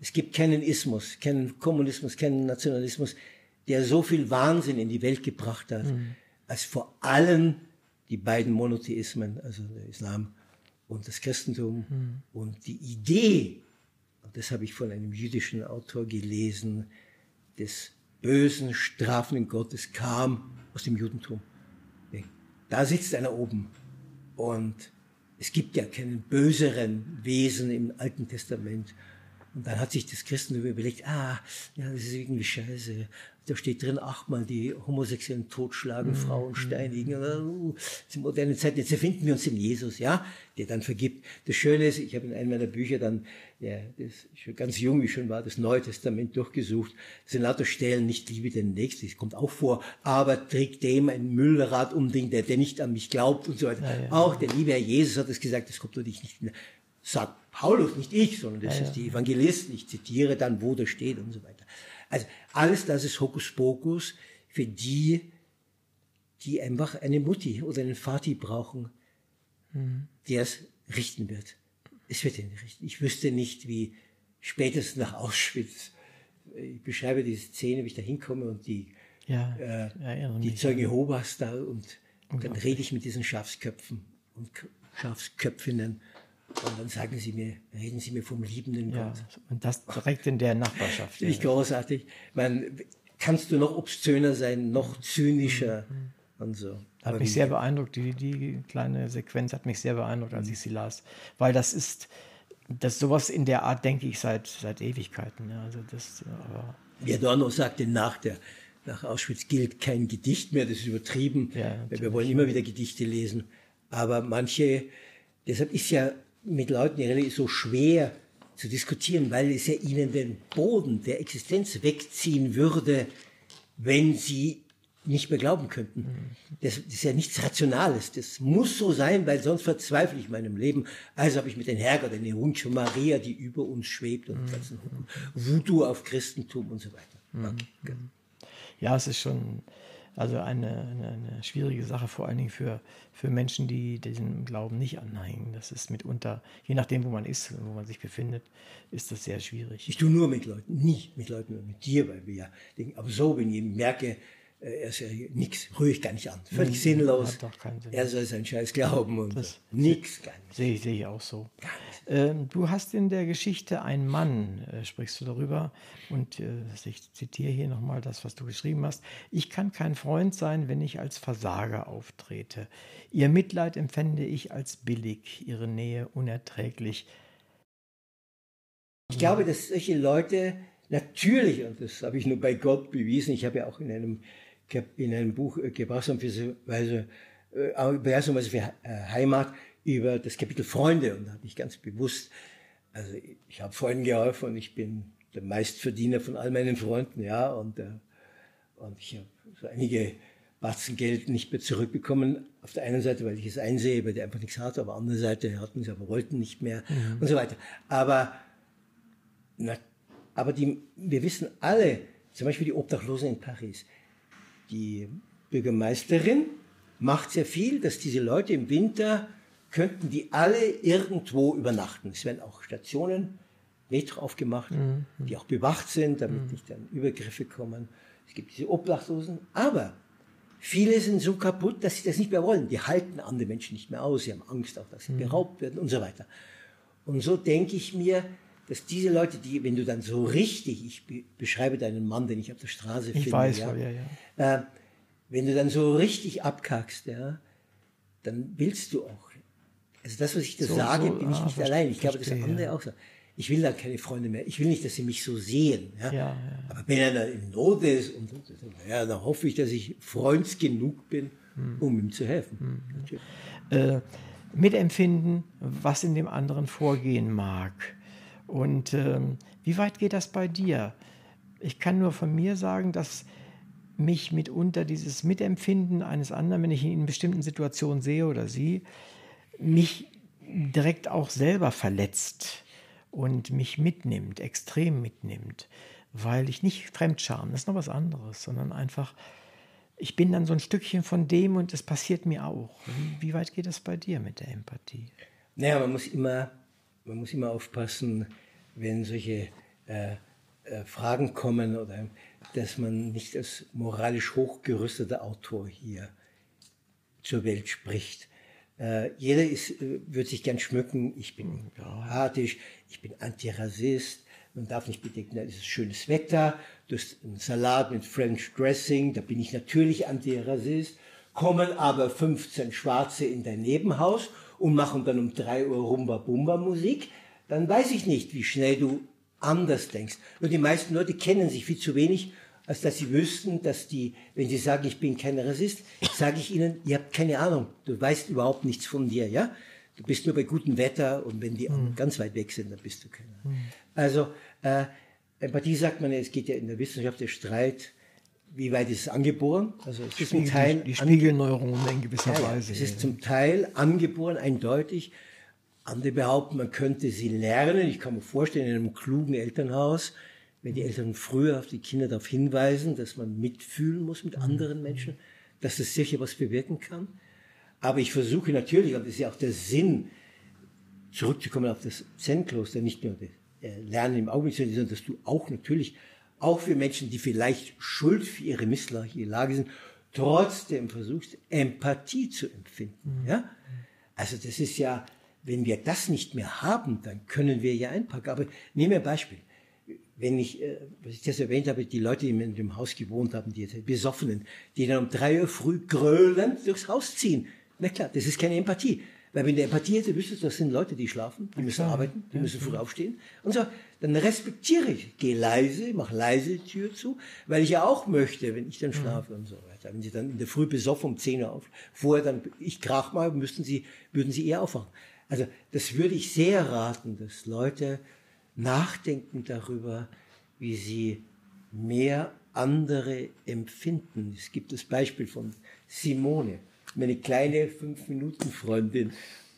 Es gibt keinen Ismus, keinen Kommunismus, keinen Nationalismus, der so viel Wahnsinn in die Welt gebracht hat, mhm. als vor allem die beiden Monotheismen, also der Islam und das Christentum mhm. und die Idee, und das habe ich von einem jüdischen Autor gelesen, des bösen, strafenden Gottes kam aus dem Judentum. Da sitzt einer oben und es gibt ja keinen böseren Wesen im Alten Testament und dann hat sich das Christentum überlegt, ah, ja, das ist irgendwie scheiße. Da steht drin, achtmal die Homosexuellen totschlagen, mhm. Frauen steinigen. Uh, das moderne Zeit. Jetzt erfinden wir uns in Jesus, ja, der dann vergibt. Das Schöne ist, ich habe in einem meiner Bücher dann, ja, das schon ganz jung wie schon war, das Neue Testament durchgesucht. Das sind lauter Stellen, nicht liebe den Nächsten, das kommt auch vor, aber trägt dem ein Müllrad um den, der, der nicht an mich glaubt und so weiter. Ja, ja. Auch der liebe Herr Jesus hat es gesagt, das kommt natürlich nicht sagt Paulus, nicht ich, sondern das ja, ist die Evangelisten. Ich zitiere dann, wo das steht und so weiter. Also alles das ist Hokuspokus für die, die einfach eine Mutti oder einen Vati brauchen, mhm. der es richten wird. Es wird ihn richten. Ich wüsste nicht, wie spätestens nach Auschwitz, ich beschreibe diese Szene, wie ich da hinkomme und die, ja, äh, die Zeugen Jehovas da und, und dann rede ich mit diesen Schafsköpfen und Schafsköpfinnen und dann sagen sie mir, reden sie mir vom liebenden ja, Gott. Und das direkt in der Nachbarschaft. Finde ich großartig. Man, kannst du noch obszöner sein, noch zynischer mhm. und so. Hat mich sehr beeindruckt, die, die kleine Sequenz hat mich sehr beeindruckt, als ich sie las. Weil das ist, das sowas in der Art denke ich seit, seit Ewigkeiten. Ja, also das, aber ja, Adorno sagte nach der, nach Auschwitz gilt kein Gedicht mehr, das ist übertrieben. Ja, wir wollen immer wieder Gedichte lesen. Aber manche, deshalb ist ja mit Leuten die so schwer zu diskutieren, weil es ja ihnen den Boden der Existenz wegziehen würde, wenn sie nicht mehr glauben könnten. Das, das, ist ja nichts Rationales. Das muss so sein, weil sonst verzweifle ich meinem Leben. Also habe ich mit den Herrgott, eine Hundschuh Maria, die über uns schwebt und mhm. ganzen Voodoo auf Christentum und so weiter. Okay. Ja, es ist schon also eine, eine, eine, schwierige Sache, vor allen Dingen für, für Menschen, die diesem Glauben nicht anhängen. Das ist mitunter, je nachdem, wo man ist, wo man sich befindet, ist das sehr schwierig. Ich tue nur mit Leuten, nicht mit Leuten, mit dir, weil wir ja denken, aber so, wenn ich merke, er ist ja nix, rühre ich gar nicht an. Völlig sinnlos. Er soll sein Scheiß glauben und das nix, gar nicht. Sehe ich, sehe ich auch so. Ähm, du hast in der Geschichte einen Mann, äh, sprichst du darüber, und äh, ich zitiere hier nochmal das, was du geschrieben hast. Ich kann kein Freund sein, wenn ich als Versager auftrete. Ihr Mitleid empfände ich als billig, ihre Nähe unerträglich. Ich glaube, dass solche Leute natürlich, und das habe ich nur bei Gott bewiesen, ich habe ja auch in einem in einem Buch äh, Gebrauchsanweisung äh, für äh, Heimat über das Kapitel Freunde und da habe ich ganz bewusst, also ich habe Freunden geholfen und ich bin der Meistverdiener von all meinen Freunden, ja, und, äh, und ich habe so einige Batzen Geld nicht mehr zurückbekommen. Auf der einen Seite, weil ich es einsehe, weil die einfach nichts hatte, aber auf der anderen Seite hatten sie aber wollten nicht mehr mhm. und so weiter. Aber, na, aber die, wir wissen alle, zum Beispiel die Obdachlosen in Paris, die Bürgermeisterin macht sehr viel, dass diese Leute im Winter könnten die alle irgendwo übernachten. Es werden auch Stationen, Metro aufgemacht, mhm. die auch bewacht sind, damit mhm. nicht dann Übergriffe kommen. Es gibt diese Obdachlosen, aber viele sind so kaputt, dass sie das nicht mehr wollen. Die halten andere Menschen nicht mehr aus, sie haben Angst auch, dass sie mhm. beraubt werden und so weiter. Und so denke ich mir, dass diese Leute, die, wenn du dann so richtig, ich beschreibe deinen Mann, den ich auf der Straße ich finde, weiß, ja, ja, ja. Äh, wenn du dann so richtig abkackst, ja, dann willst du auch. Also das, was ich da so, sage, so, bin ich ah, nicht allein. Ich glaube, das andere auch so. Ich will dann keine Freunde mehr. Ich will nicht, dass sie mich so sehen. Ja? Ja, ja. Aber wenn einer in Not ist, und, und, ja, dann hoffe ich, dass ich freunds genug bin, hm. um ihm zu helfen. Hm. Äh, mitempfinden, was in dem anderen vorgehen mag. Und ähm, wie weit geht das bei dir? Ich kann nur von mir sagen, dass mich mitunter dieses Mitempfinden eines anderen, wenn ich ihn in bestimmten Situationen sehe oder sie, mich direkt auch selber verletzt und mich mitnimmt, extrem mitnimmt, weil ich nicht Fremdscham, das ist noch was anderes, sondern einfach, ich bin dann so ein Stückchen von dem und es passiert mir auch. Wie, weit geht das bei dir mit der Empathie? Naja, man muss immer man muss immer aufpassen, wenn solche äh, äh, Fragen kommen oder dass man nicht als moralisch hochgerüsteter Autor hier zur Welt spricht. Äh, jeder ist, äh, wird sich gern schmücken, ich bin empathisch, ich bin Antirassist, man darf nicht bedenken, da ist es schönes Wetter, du hast einen Salat mit French Dressing, da bin ich natürlich Antirassist, kommen aber 15 Schwarze in dein Nebenhaus und machen dann um drei Uhr Rumba-Bumba-Musik, dann weiß ich nicht, wie schnell du anders denkst. Nur die meisten Leute kennen sich viel zu wenig, als dass sie wüssten, dass die, wenn sie sagen, ich bin kein Rassist, sage ich ihnen, ihr habt keine Ahnung, du weißt überhaupt nichts von dir, ja? Du bist nur bei gutem Wetter und wenn die mhm. ganz weit weg sind, dann bist du keiner. Mhm. Also äh, Empathie sagt man, es geht ja in der Wissenschaft der Streit wie weit ist es angeboren? Also es ist zum Teil die Spiegelneuronen in gewisser ja, Weise. Es ist zum Teil angeboren, eindeutig. Andere behaupten, man könnte sie lernen. Ich kann mir vorstellen, in einem klugen Elternhaus, wenn die Eltern früher auf die Kinder darauf hinweisen, dass man mitfühlen muss mit anderen Menschen, dass das sicher was bewirken kann. Aber ich versuche natürlich, und das ist ja auch der Sinn, zurückzukommen auf das Zen-Kloster, nicht nur das äh, Lernen im Augenblick, sondern dass du auch natürlich auch für Menschen, die vielleicht schuld für ihre missliche Lage sind, trotzdem versuchst, Empathie zu empfinden. Mhm. Ja? Also das ist ja, wenn wir das nicht mehr haben, dann können wir ja einpacken. Aber nehmen wir ein Beispiel. Wenn ich, äh, was ich das erwähnt habe, die Leute, die in dem Haus gewohnt haben, die Besoffenen, die dann um drei Uhr früh grölend durchs Haus ziehen. Na klar, das ist keine Empathie. Weil wenn du Empathie hätte, wüsstest du, das sind Leute, die schlafen, die müssen arbeiten, die müssen früh aufstehen. Und so, dann respektiere ich, gehe leise, mach leise die Tür zu, weil ich ja auch möchte, wenn ich dann schlafe und so weiter. Wenn sie dann in der Früh besoffen um 10 Uhr auf, vorher dann, ich krach mal, müssten sie, würden sie eher aufwachen. Also, das würde ich sehr raten, dass Leute nachdenken darüber, wie sie mehr andere empfinden. Es gibt das Beispiel von Simone, meine kleine Fünf-Minuten-Freundin,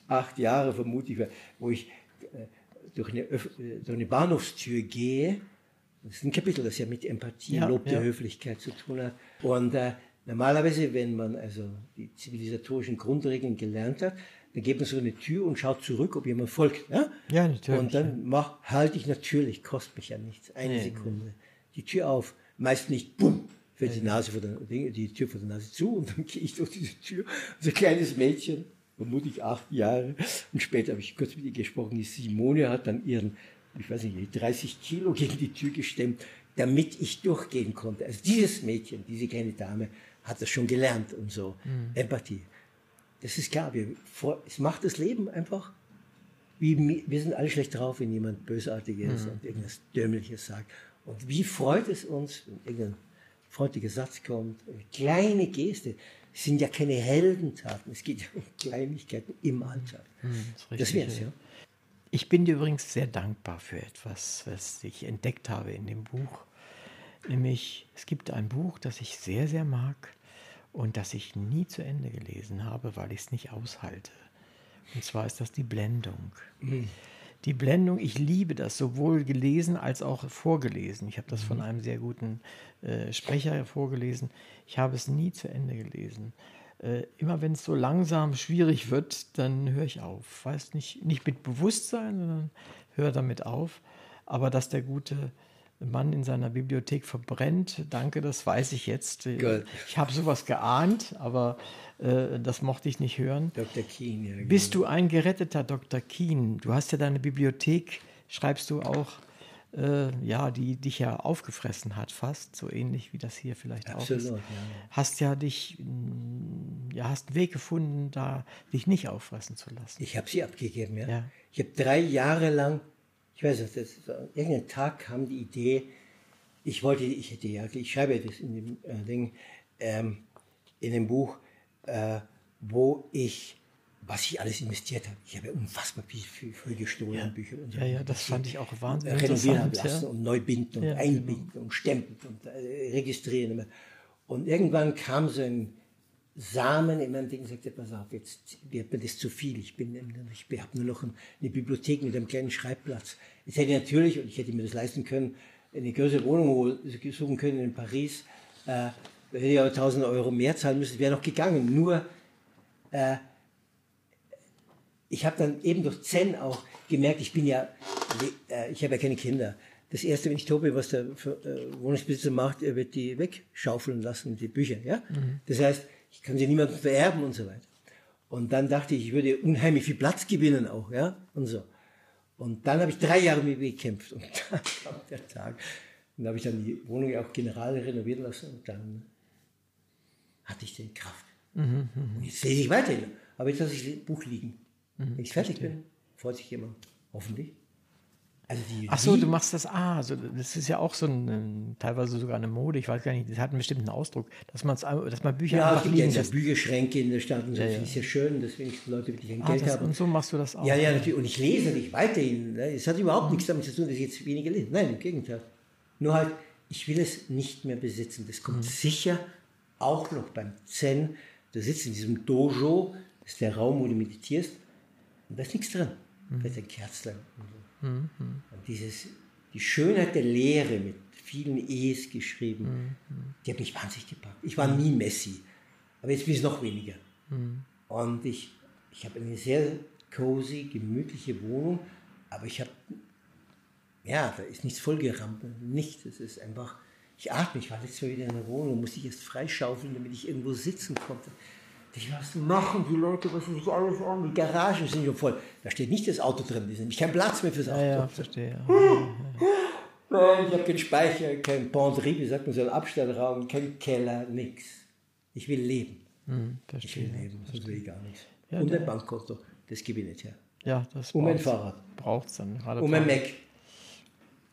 acht Jahre vermutlich, wo ich äh, durch eine, äh, durch eine Bahnhofstür gehe. Das ist ein Kapitel, das ja mit Empathie, Ja, Lob der ja. Höflichkeit zu tun hat. Und äh, normalerweise, wenn man also die zivilisatorischen Grundregeln gelernt hat, dann geht man so eine Tür und schaut zurück, ob jemand folgt. Ja, Ja, natürlich, Und dann mach, halte ich natürlich, kostet mich ja nichts, eine Nee. Sekunde, die Tür auf. Meist nicht, bumm, fällt die Nase vor der, die Tür vor der Nase zu und dann gehe ich durch diese Tür. So ein kleines Mädchen, vermutlich acht Jahre, und später habe ich kurz mit ihr gesprochen, die Simone hat dann ihren, ich weiß nicht, 30 Kilo gegen die Tür gestemmt, damit ich durchgehen konnte. Also dieses Mädchen, diese kleine Dame, hat das schon gelernt und so. Empathie. Das ist klar, wir, vor, es macht das Leben einfach wie, wir sind alle schlecht drauf, wenn jemand Bösartiges und irgendwas Dämliches sagt. Und wie freut es uns, wenn irgendein freundlicher Satz kommt, eine kleine Geste. Es sind ja keine Heldentaten, es geht ja um Kleinigkeiten im Alltag. Hm, ist richtig, das wär's, ja. ja. Ich bin dir übrigens sehr dankbar für etwas, was ich entdeckt habe in dem Buch. Nämlich, es gibt ein Buch, das ich sehr, sehr mag und das ich nie zu Ende gelesen habe, weil ich es nicht aushalte. Und zwar ist das die Blendung. Die Blendung, ich liebe das, sowohl gelesen als auch vorgelesen. Ich habe das von einem sehr guten äh, Sprecher vorgelesen. Ich habe es nie zu Ende gelesen. Äh, immer wenn es so langsam schwierig wird, dann höre ich auf. Weiß nicht, nicht mit Bewusstsein, sondern höre damit auf. Aber dass der gute Mann in seiner Bibliothek verbrennt, danke, das weiß ich jetzt. Äh, Gut. Ich habe sowas geahnt, aber äh, das mochte ich nicht hören. Dr. Keen, ja. genau. Bist du ein geretteter Dr. Keen? Du hast ja deine Bibliothek, schreibst du auch, äh, ja, die dich ja aufgefressen hat, fast, so ähnlich wie das hier vielleicht auch Absolut, ist. ja. Hast ja dich, mh, ja, hast einen Weg gefunden, da dich nicht auffressen zu lassen. Ich habe sie abgegeben, ja. Ja. Ich habe drei Jahre lang, ich weiß nicht, das, irgendeinen Tag kam die Idee, ich wollte, ich hätte ja, ich schreibe das in dem äh, Ding, ähm, in dem Buch, äh, wo ich, was ich alles investiert habe. Ich habe ja unfassbar viel, viel, viel gestohlen an Büchern. Und so. Ja, ja, das fand ich auch wahnsinnig Renovieren habe interessant, lassen ja. und neu binden und Ja, genau. einbinden und stempeln und äh, registrieren. Und irgendwann kam so ein Samen in mein Ding sagte, pass auf, jetzt wird mir das zu viel. Ich bin, ich habe nur noch ein- eine Bibliothek mit einem kleinen Schreibplatz. Jetzt hätte ich natürlich, und ich hätte mir das leisten können, eine größere Wohnung suchen können in Paris. Äh, da hätte ich aber 1000 Euro mehr zahlen müssen, wäre noch gegangen. Nur, äh, ich habe dann eben durch Zen auch gemerkt, ich bin ja, äh, ich habe ja keine Kinder. Das erste, wenn ich tobe, was der äh, Wohnungsbesitzer macht, er wird die wegschaufeln lassen, die Bücher, ja. Das heißt, ich kann sie niemandem vererben und so weiter. Und dann dachte ich, ich würde unheimlich viel Platz gewinnen auch, ja, und so. Und dann habe ich drei Jahre mit mir gekämpft und dann kam der Tag. Und da habe ich dann die Wohnung auch general renovieren lassen und dann hatte ich die Kraft. Und jetzt lese ich weiterhin. Aber jetzt lasse ich das Buch liegen. Wenn ich fertig bin, freut sich jemand. Hoffentlich. Also Ach so, du machst das, ah, so, das ist ja auch so ein, teilweise sogar eine Mode, ich weiß gar nicht, das hat einen bestimmten Ausdruck, dass, man's, dass man Bücher ja, es einfach gibt ja liegen jetzt so lässt. Bücherschränke in der Stadt und so. Ja, Das ja. ist ja schön, dass wenigstens Leute wirklich ein Ah, Geld das, haben. und so machst du das auch. Ja, ja, natürlich. Und ich lese nicht weiterhin. ne. Es hat überhaupt nichts damit zu tun, dass ich jetzt weniger lese. Nein, im Gegenteil. Nur halt, ich will es nicht mehr besitzen. Das kommt sicher auch noch beim Zen. Du sitzt in diesem Dojo, das ist der Raum, wo du meditierst, und da ist nichts drin. Da ist ein Kerzlein. Und, so. Und dieses, die Schönheit der Lehre mit vielen E's geschrieben, die hat mich wahnsinnig gepackt. Ich war nie Messi, aber jetzt bin ich noch weniger. Und ich, ich habe eine sehr cozy, gemütliche Wohnung, aber ich habe, ja, da ist nichts vollgerammt, nichts. Es ist einfach, ich atme, ich war letztes Mal wieder in der Wohnung, musste ich erst freischaufeln, damit ich irgendwo sitzen konnte. Ich, was machen die Leute, was sich alles an? Die Garagen sind schon voll. Da steht nicht das Auto drin, da ist nämlich kein Platz mehr fürs Auto. Ja, ja, verstehe. Ja. Nein, ich habe keinen Speicher, kein Penderie, wie sagt man so, einen Abstellraum, kein Keller, nix. Ich will leben. Hm, Ich will verstehe. leben, sonst will ich gar nichts. Ja, Und der- ein Bankkonto, das gebe ich nicht her. Ja, das mein braucht's- Fahrrad. Braucht's dann. Gerade Und mein braucht- Mac.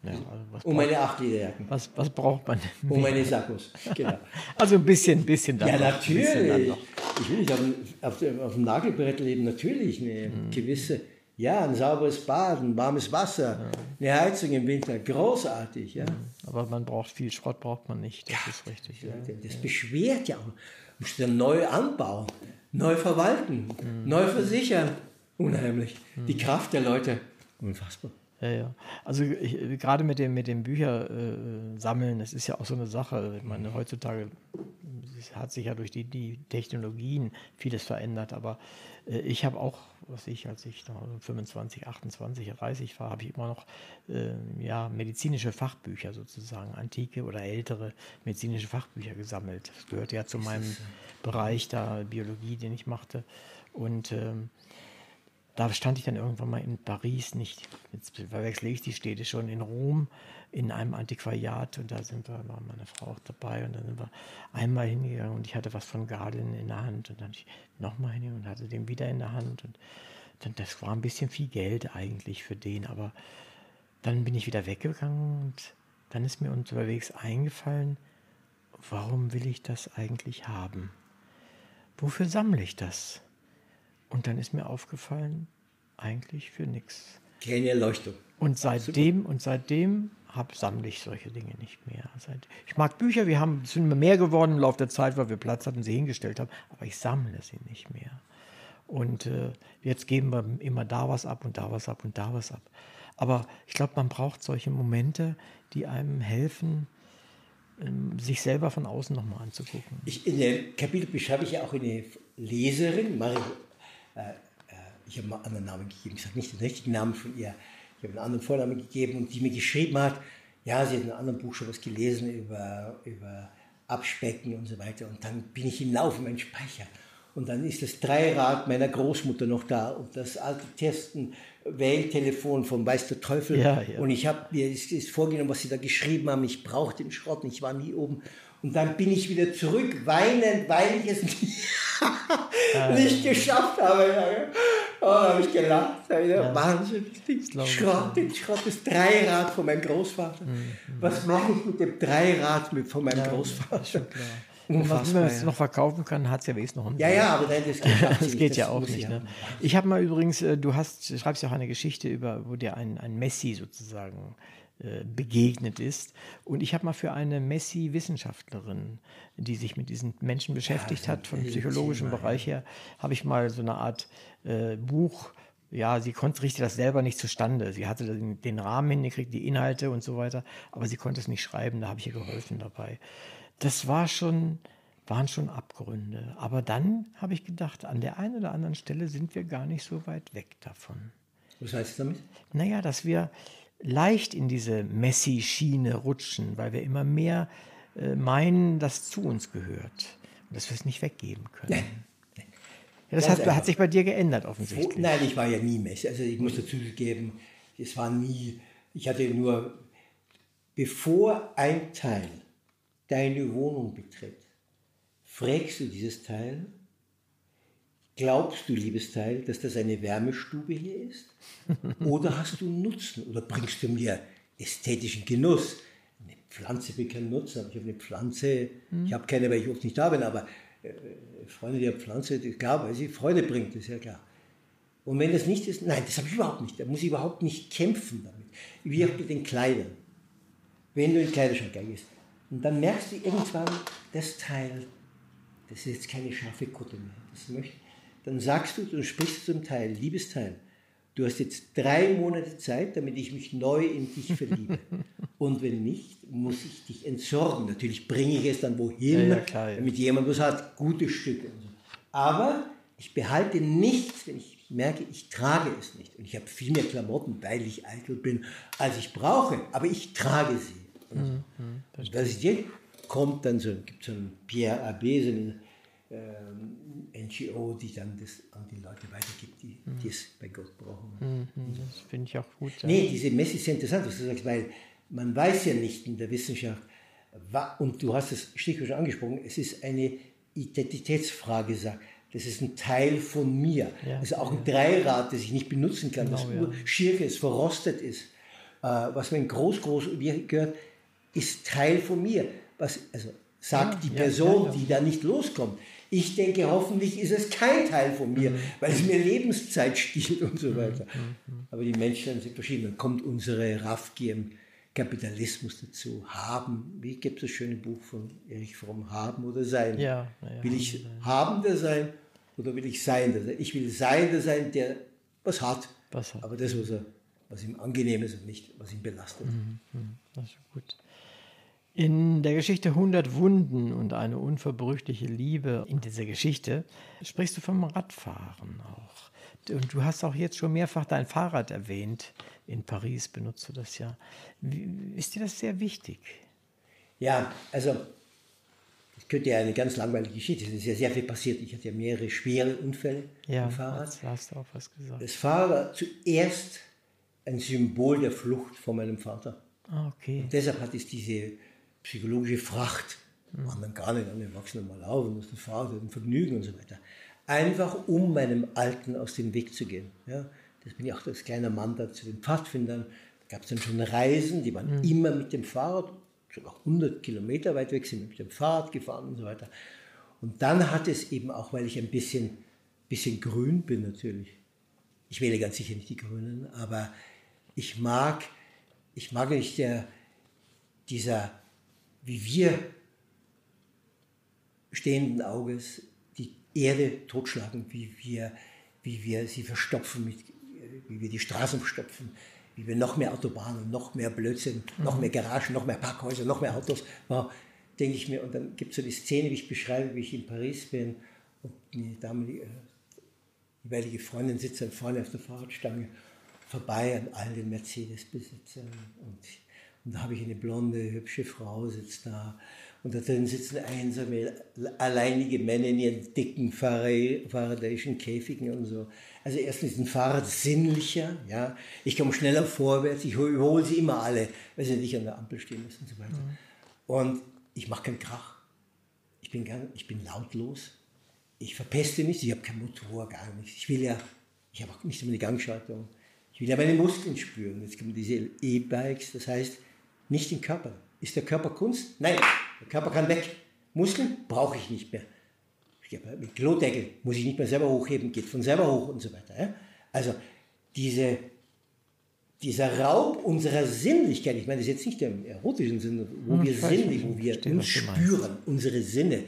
Ja, also braucht, meine 8 Liter Jacken. was, was braucht man denn? Und meine Sakkos. Genau. Also ein bisschen, ein bisschen dann Ja, bisschen natürlich. Ich will nicht auf dem, auf dem, auf dem Nagelbrett leben. Natürlich eine Mhm. gewisse Ja, ein sauberes Baden, warmes Wasser, eine Heizung im Winter, großartig. Ja. Aber man braucht viel Schrott, braucht man nicht. Das ist richtig. Ja. Das beschwert ja auch. Du musst dann neu anbauen, neu verwalten, neu versichern. Unheimlich. Die Kraft der Leute, unfassbar. Ja, ja. Also ich, gerade mit dem, mit dem Bücher äh, sammeln, das ist ja auch so eine Sache. Ich meine, heutzutage hat sich ja durch die, die Technologien vieles verändert, aber äh, ich habe auch, was ich, als ich 25, 28, 30 war, habe ich immer noch äh, ja, medizinische Fachbücher sozusagen, antike oder ältere medizinische Fachbücher gesammelt. Das gehört ja zu meinem Bereich da, Biologie, den ich machte. Und ähm, da stand ich dann irgendwann mal in Paris, nicht, jetzt verwechsle ich die Städte schon, in Rom, in einem Antiquariat und da sind wir, war meine Frau auch dabei und dann sind wir einmal hingegangen und ich hatte was von Gardin in der Hand und dann nochmal hingegangen und hatte den wieder in der Hand und dann, das war ein bisschen viel Geld eigentlich für den, aber dann bin ich wieder weggegangen und dann ist mir unterwegs eingefallen, warum will ich das eigentlich haben? Wofür sammle ich das? Und dann ist mir aufgefallen, eigentlich für nichts. Keine Erleuchtung. Und seitdem, und seitdem hab, sammle ich solche Dinge nicht mehr. Seit, ich mag Bücher, wir haben, sind immer mehr geworden im Laufe der Zeit, weil wir Platz hatten, sie hingestellt haben, aber ich sammle sie nicht mehr. Und äh, jetzt geben wir immer da was ab und da was ab und da was ab. Aber ich glaube, man braucht solche Momente, die einem helfen, ähm, sich selber von außen nochmal anzugucken. Ich, in dem Kapitel beschreibe ich ja auch eine Leserin, Marie ich habe mal einen anderen Namen gegeben, ich sage nicht den richtigen Namen von ihr, ich habe einen anderen Vornamen gegeben und die mir geschrieben hat, ja, sie hat in einem anderen Buch schon was gelesen über, über Abspecken und so weiter. Und dann bin ich hinauf in meinen Speicher. Und dann ist das Dreirad meiner Großmutter noch da und das alte Testen Wähltelefon vom Weiß der Teufel. Ja, ja. Und ich habe mir ist, ist vorgenommen, was sie da geschrieben haben. Ich brauche den Schrott, ich war nie oben. Und dann bin ich wieder zurück, weinend, weil ich es nicht, nicht geschafft habe. Oh, da habe ich gelacht. Ja. Wahnsinn. Schrott, den Schrott, das Dreirad von meinem Großvater. Mhm. Was mache ich mit dem Dreirad mit, von meinem ja, Großvater? Und was man es noch verkaufen kann, hat es ja wenigstens noch ein Ja, ja, aber das geht, das geht ja auch nicht. Ne? Ich habe mal übrigens, äh, du hast, schreibst ja auch eine Geschichte über, wo dir ein, ein Messi sozusagen begegnet ist. Und ich habe mal für eine Messi-Wissenschaftlerin, die sich mit diesen Menschen beschäftigt ja, hat, vom psychologischen Thema, Bereich her, habe ich mal so eine Art äh, Buch ja, sie konnte richtig das selber nicht zustande. Sie hatte den, Rahmen hingekriegt, die Inhalte und so weiter, aber sie konnte es nicht schreiben, da habe ich ihr geholfen dabei das war schon, waren schon Abgründe. Aber dann habe ich gedacht, an der einen oder anderen Stelle sind wir gar nicht so weit weg davon. Was heißt das damit? Naja, dass wir leicht in diese Messi-Schiene rutschen, weil wir immer mehr äh, meinen, dass zu uns gehört und dass wir es nicht weggeben können. Ja. Ja, das hat, hat, sich bei dir geändert offensichtlich. Nein, ich war ja nie Messi. Also ich muss dazu geben, es war nie, ich hatte nur, bevor ein Teil deine Wohnung betritt, fragst du dieses Teil, glaubst du, liebes Teil, dass das eine Wärmestube hier ist? Oder hast du Nutzen? Oder bringst du mir ästhetischen Genuss? Eine Pflanze will keinen Nutzen, aber ich habe eine Pflanze, mhm. ich habe keine, weil ich oft nicht da bin, aber äh, Freunde der Pflanze, das ist klar, weil sie Freude bringt, ist ja klar. Und wenn das nicht ist, nein, das habe ich überhaupt nicht. Da muss ich überhaupt nicht kämpfen damit. Wie auch mit den Kleidern. Wenn du in den Kleiderschrank gehst, und dann merkst du irgendwann, das Teil, das ist jetzt keine scharfe Kutte mehr. Das möchte, dann sagst du, du sprichst zum Teil, liebes Teil, du hast jetzt drei Monate Zeit, damit ich mich neu in dich verliebe. Und wenn nicht, muss ich dich entsorgen. Natürlich bringe ich es dann wohin, ja, ja, klar, ja. damit jemand was hat, gute Stücke. Aber ich behalte nichts, wenn ich merke, ich trage es nicht. Und ich habe viel mehr Klamotten, weil ich eitel bin, als ich brauche. Aber ich trage sie. Mhm, das, das jetzt kommt dann so, gibt so ein Pierre Abbé, so eine ähm, NGO, die dann das an die Leute weitergibt, die, mhm. die es bei Gott brauchen. Mhm, das finde ich auch gut. Ja. Nee, diese Messe ist sehr interessant, was du sagst, weil man weiß ja nicht in der Wissenschaft, und du hast das Stichwort schon angesprochen, es ist eine Identitätsfrage, das ist ein Teil von mir. Ja, also auch ein Dreirad, das ich nicht benutzen kann, genau, was ja. schier ist, verrostet ist, äh, was mir ein groß, groß gehört, ist Teil von mir. Was, also sagt die Person, die da nicht loskommt. Ich denke, hoffentlich ist es kein Teil von mir, weil es mir Lebenszeit stiehlt und so weiter. Aber die Menschen sind verschieden. Dann kommt unsere Raffgier im Kapitalismus dazu. Haben, wie gibt es das schöne Buch von Erich Fromm, Haben oder Sein? Ja, ja, will ich Habender sein oder will ich sein? Ich will Seiender sein, der was hat, was hat. aber das, was, er, was ihm angenehm ist und nicht, was ihn belastet. Mhm, das ist gut. In der Geschichte 100 Wunden und eine unverbrüchliche Liebe, in dieser Geschichte sprichst du vom Radfahren auch. Und du hast auch jetzt schon mehrfach dein Fahrrad erwähnt. In Paris benutzt du das ja. Ist dir das sehr wichtig? Ja, also das könnte ja eine ganz langweilige Geschichte. Es ist ja sehr viel passiert. Ich hatte ja mehrere schwere Unfälle ja, im Fahrrad. Ja, hast du auch was gesagt. Das Fahrrad war zuerst ein Symbol der Flucht von meinem Vater. Ah, okay. Und deshalb hat es diese psychologische Fracht. Mhm. War man gar nicht an den Erwachsenen mal laufen, das Fahrrad, ein Vergnügen und so weiter. Einfach um meinem Alten aus dem Weg zu gehen. Ja, das bin ich auch als kleiner Mann da zu den Pfadfindern. Da gab es dann schon Reisen, die waren mhm. immer mit dem Fahrrad, sogar 100 Kilometer weit weg sind mit dem Fahrrad gefahren und so weiter. Und dann hat es eben auch, weil ich ein bisschen, bisschen grün bin natürlich. Ich wähle ganz sicher nicht die Grünen, aber ich mag, ich mag nicht der, dieser wie wir stehenden Auges die Erde totschlagen, wie wir, wie wir sie verstopfen, mit, wie wir die Straßen verstopfen, wie wir noch mehr Autobahnen, noch mehr Blödsinn, mhm. noch mehr Garagen, noch mehr Parkhäuser, noch mehr Autos, wow, denke ich mir. Und dann gibt es so die Szene, wie ich beschreibe, wie ich in Paris bin und die damalige, jeweilige Freundin sitzt dann vorne auf der Fahrradstange vorbei an all den Mercedes-Besitzern und und da habe ich eine blonde, hübsche Frau sitzt da. Und da drin sitzen einsame, alleinige Männer in ihren dicken Faradayschen Käfigen und so. Also erstens ist ein Fahrrad sinnlicher, ja. Ich komme schneller vorwärts, ich überhole sie immer alle, weil sie nicht an der Ampel stehen müssen und so weiter. Mhm. Und ich mache keinen Krach. Ich bin, gar, ich bin lautlos. Ich verpeste nichts, ich habe kein Motor, gar nichts. Ich will ja, ich habe auch nicht immer eine Gangschaltung. Ich will ja meine Muskeln spüren. Jetzt kommen diese E-Bikes, das heißt, nicht den Körper. Ist der Körper Kunst? Nein, der Körper kann weg. Muskeln brauche ich nicht mehr. Mit Klodeckel muss ich nicht mehr selber hochheben, geht von selber hoch und so weiter. Also diese, dieser Raub unserer Sinnlichkeit, ich meine das ist jetzt nicht im erotischen Sinne, wo hm, wir sinnlich, wo wir uns spüren, unsere Sinne,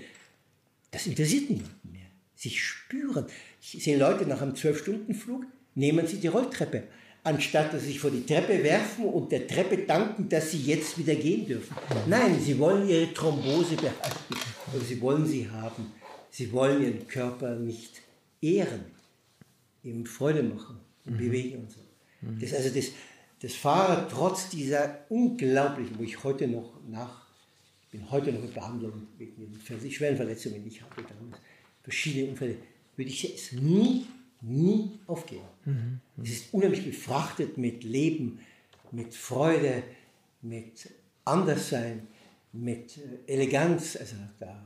das interessiert niemanden mehr. Sich spüren. Ich sehe Leute nach einem 12-Stunden-Flug, nehmen sie die Rolltreppe anstatt dass sie sich vor die Treppe werfen und der Treppe danken, dass sie jetzt wieder gehen dürfen. Nein, sie wollen ihre Thrombose behalten oder sie wollen sie haben. Sie wollen ihren Körper nicht ehren, ihm Freude machen, mhm. bewegen und so. Mhm. Das, also das, das Fahrrad trotz dieser unglaublichen, wo ich heute noch nach, ich bin heute noch in Behandlung wegen den schweren Verletzungen, die ich hatte damals, verschiedene Unfälle, würde ich es nie nie aufgeben. Mhm. Es ist unheimlich befrachtet mit Leben, mit Freude, mit Anderssein, mit äh, Eleganz. Also da.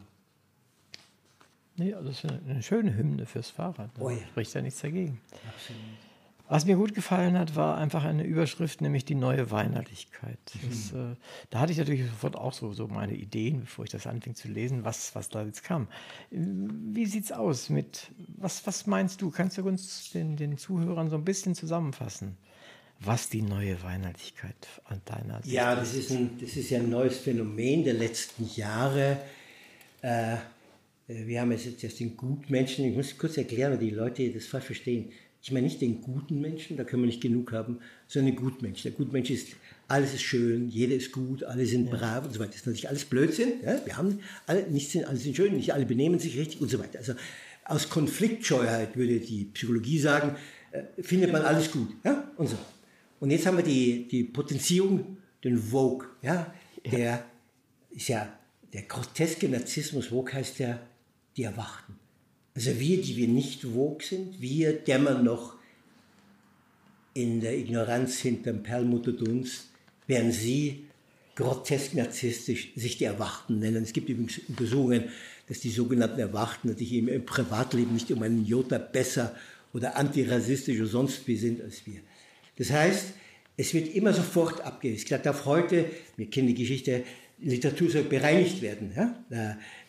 Nee, das ist eine schöne Hymne fürs Fahrrad. Da oh ja. spricht ja nichts dagegen. Absolut. Was mir gut gefallen hat, war einfach eine Überschrift, nämlich die neue Weinerlichkeit. Das, mhm. äh, da hatte ich natürlich sofort auch so, so meine Ideen, bevor ich das anfing zu lesen, was, was da jetzt kam. Wie sieht's aus mit, was, was meinst du? Kannst du uns den, den Zuhörern so ein bisschen zusammenfassen? was die neue Weinerlichkeit an deiner Sicht Ja, das ist, ein, das ist ja ein neues Phänomen der letzten Jahre. Äh, wir haben es jetzt erst den Gutmenschen, ich muss kurz erklären, weil die Leute das falsch verstehen. Ich meine nicht den guten Menschen, da können wir nicht genug haben, sondern den Gutmensch. Der Gutmensch ist, alles ist schön, jeder ist gut, alle sind ja. brav und so weiter. Das ist natürlich alles Blödsinn. Ja? Wir haben alle, nicht sind, alle sind schön, nicht alle benehmen sich richtig und so weiter. Also aus Konfliktscheuheit würde die Psychologie sagen, äh, findet man alles gut. Ja? Und so. Und jetzt haben wir die, die Potenzierung, den Vogue. Ja? Der ist ja der groteske Narzissmus. Vogue heißt ja die Erwachten. Also wir, die wir nicht wog sind, wir dämmern noch in der Ignoranz hinterm Perlmutterdunst, während sie grotesk narzisstisch sich die Erwachten nennen. Es gibt übrigens Untersuchungen, dass die sogenannten Erwachten natürlich im Privatleben nicht um einen Jota besser oder antirassistisch oder sonst wie sind als wir. Das heißt, es wird immer sofort abgewiesen. Ich darf heute, wir kennen die Geschichte, Literatur soll bereinigt werden. Ja?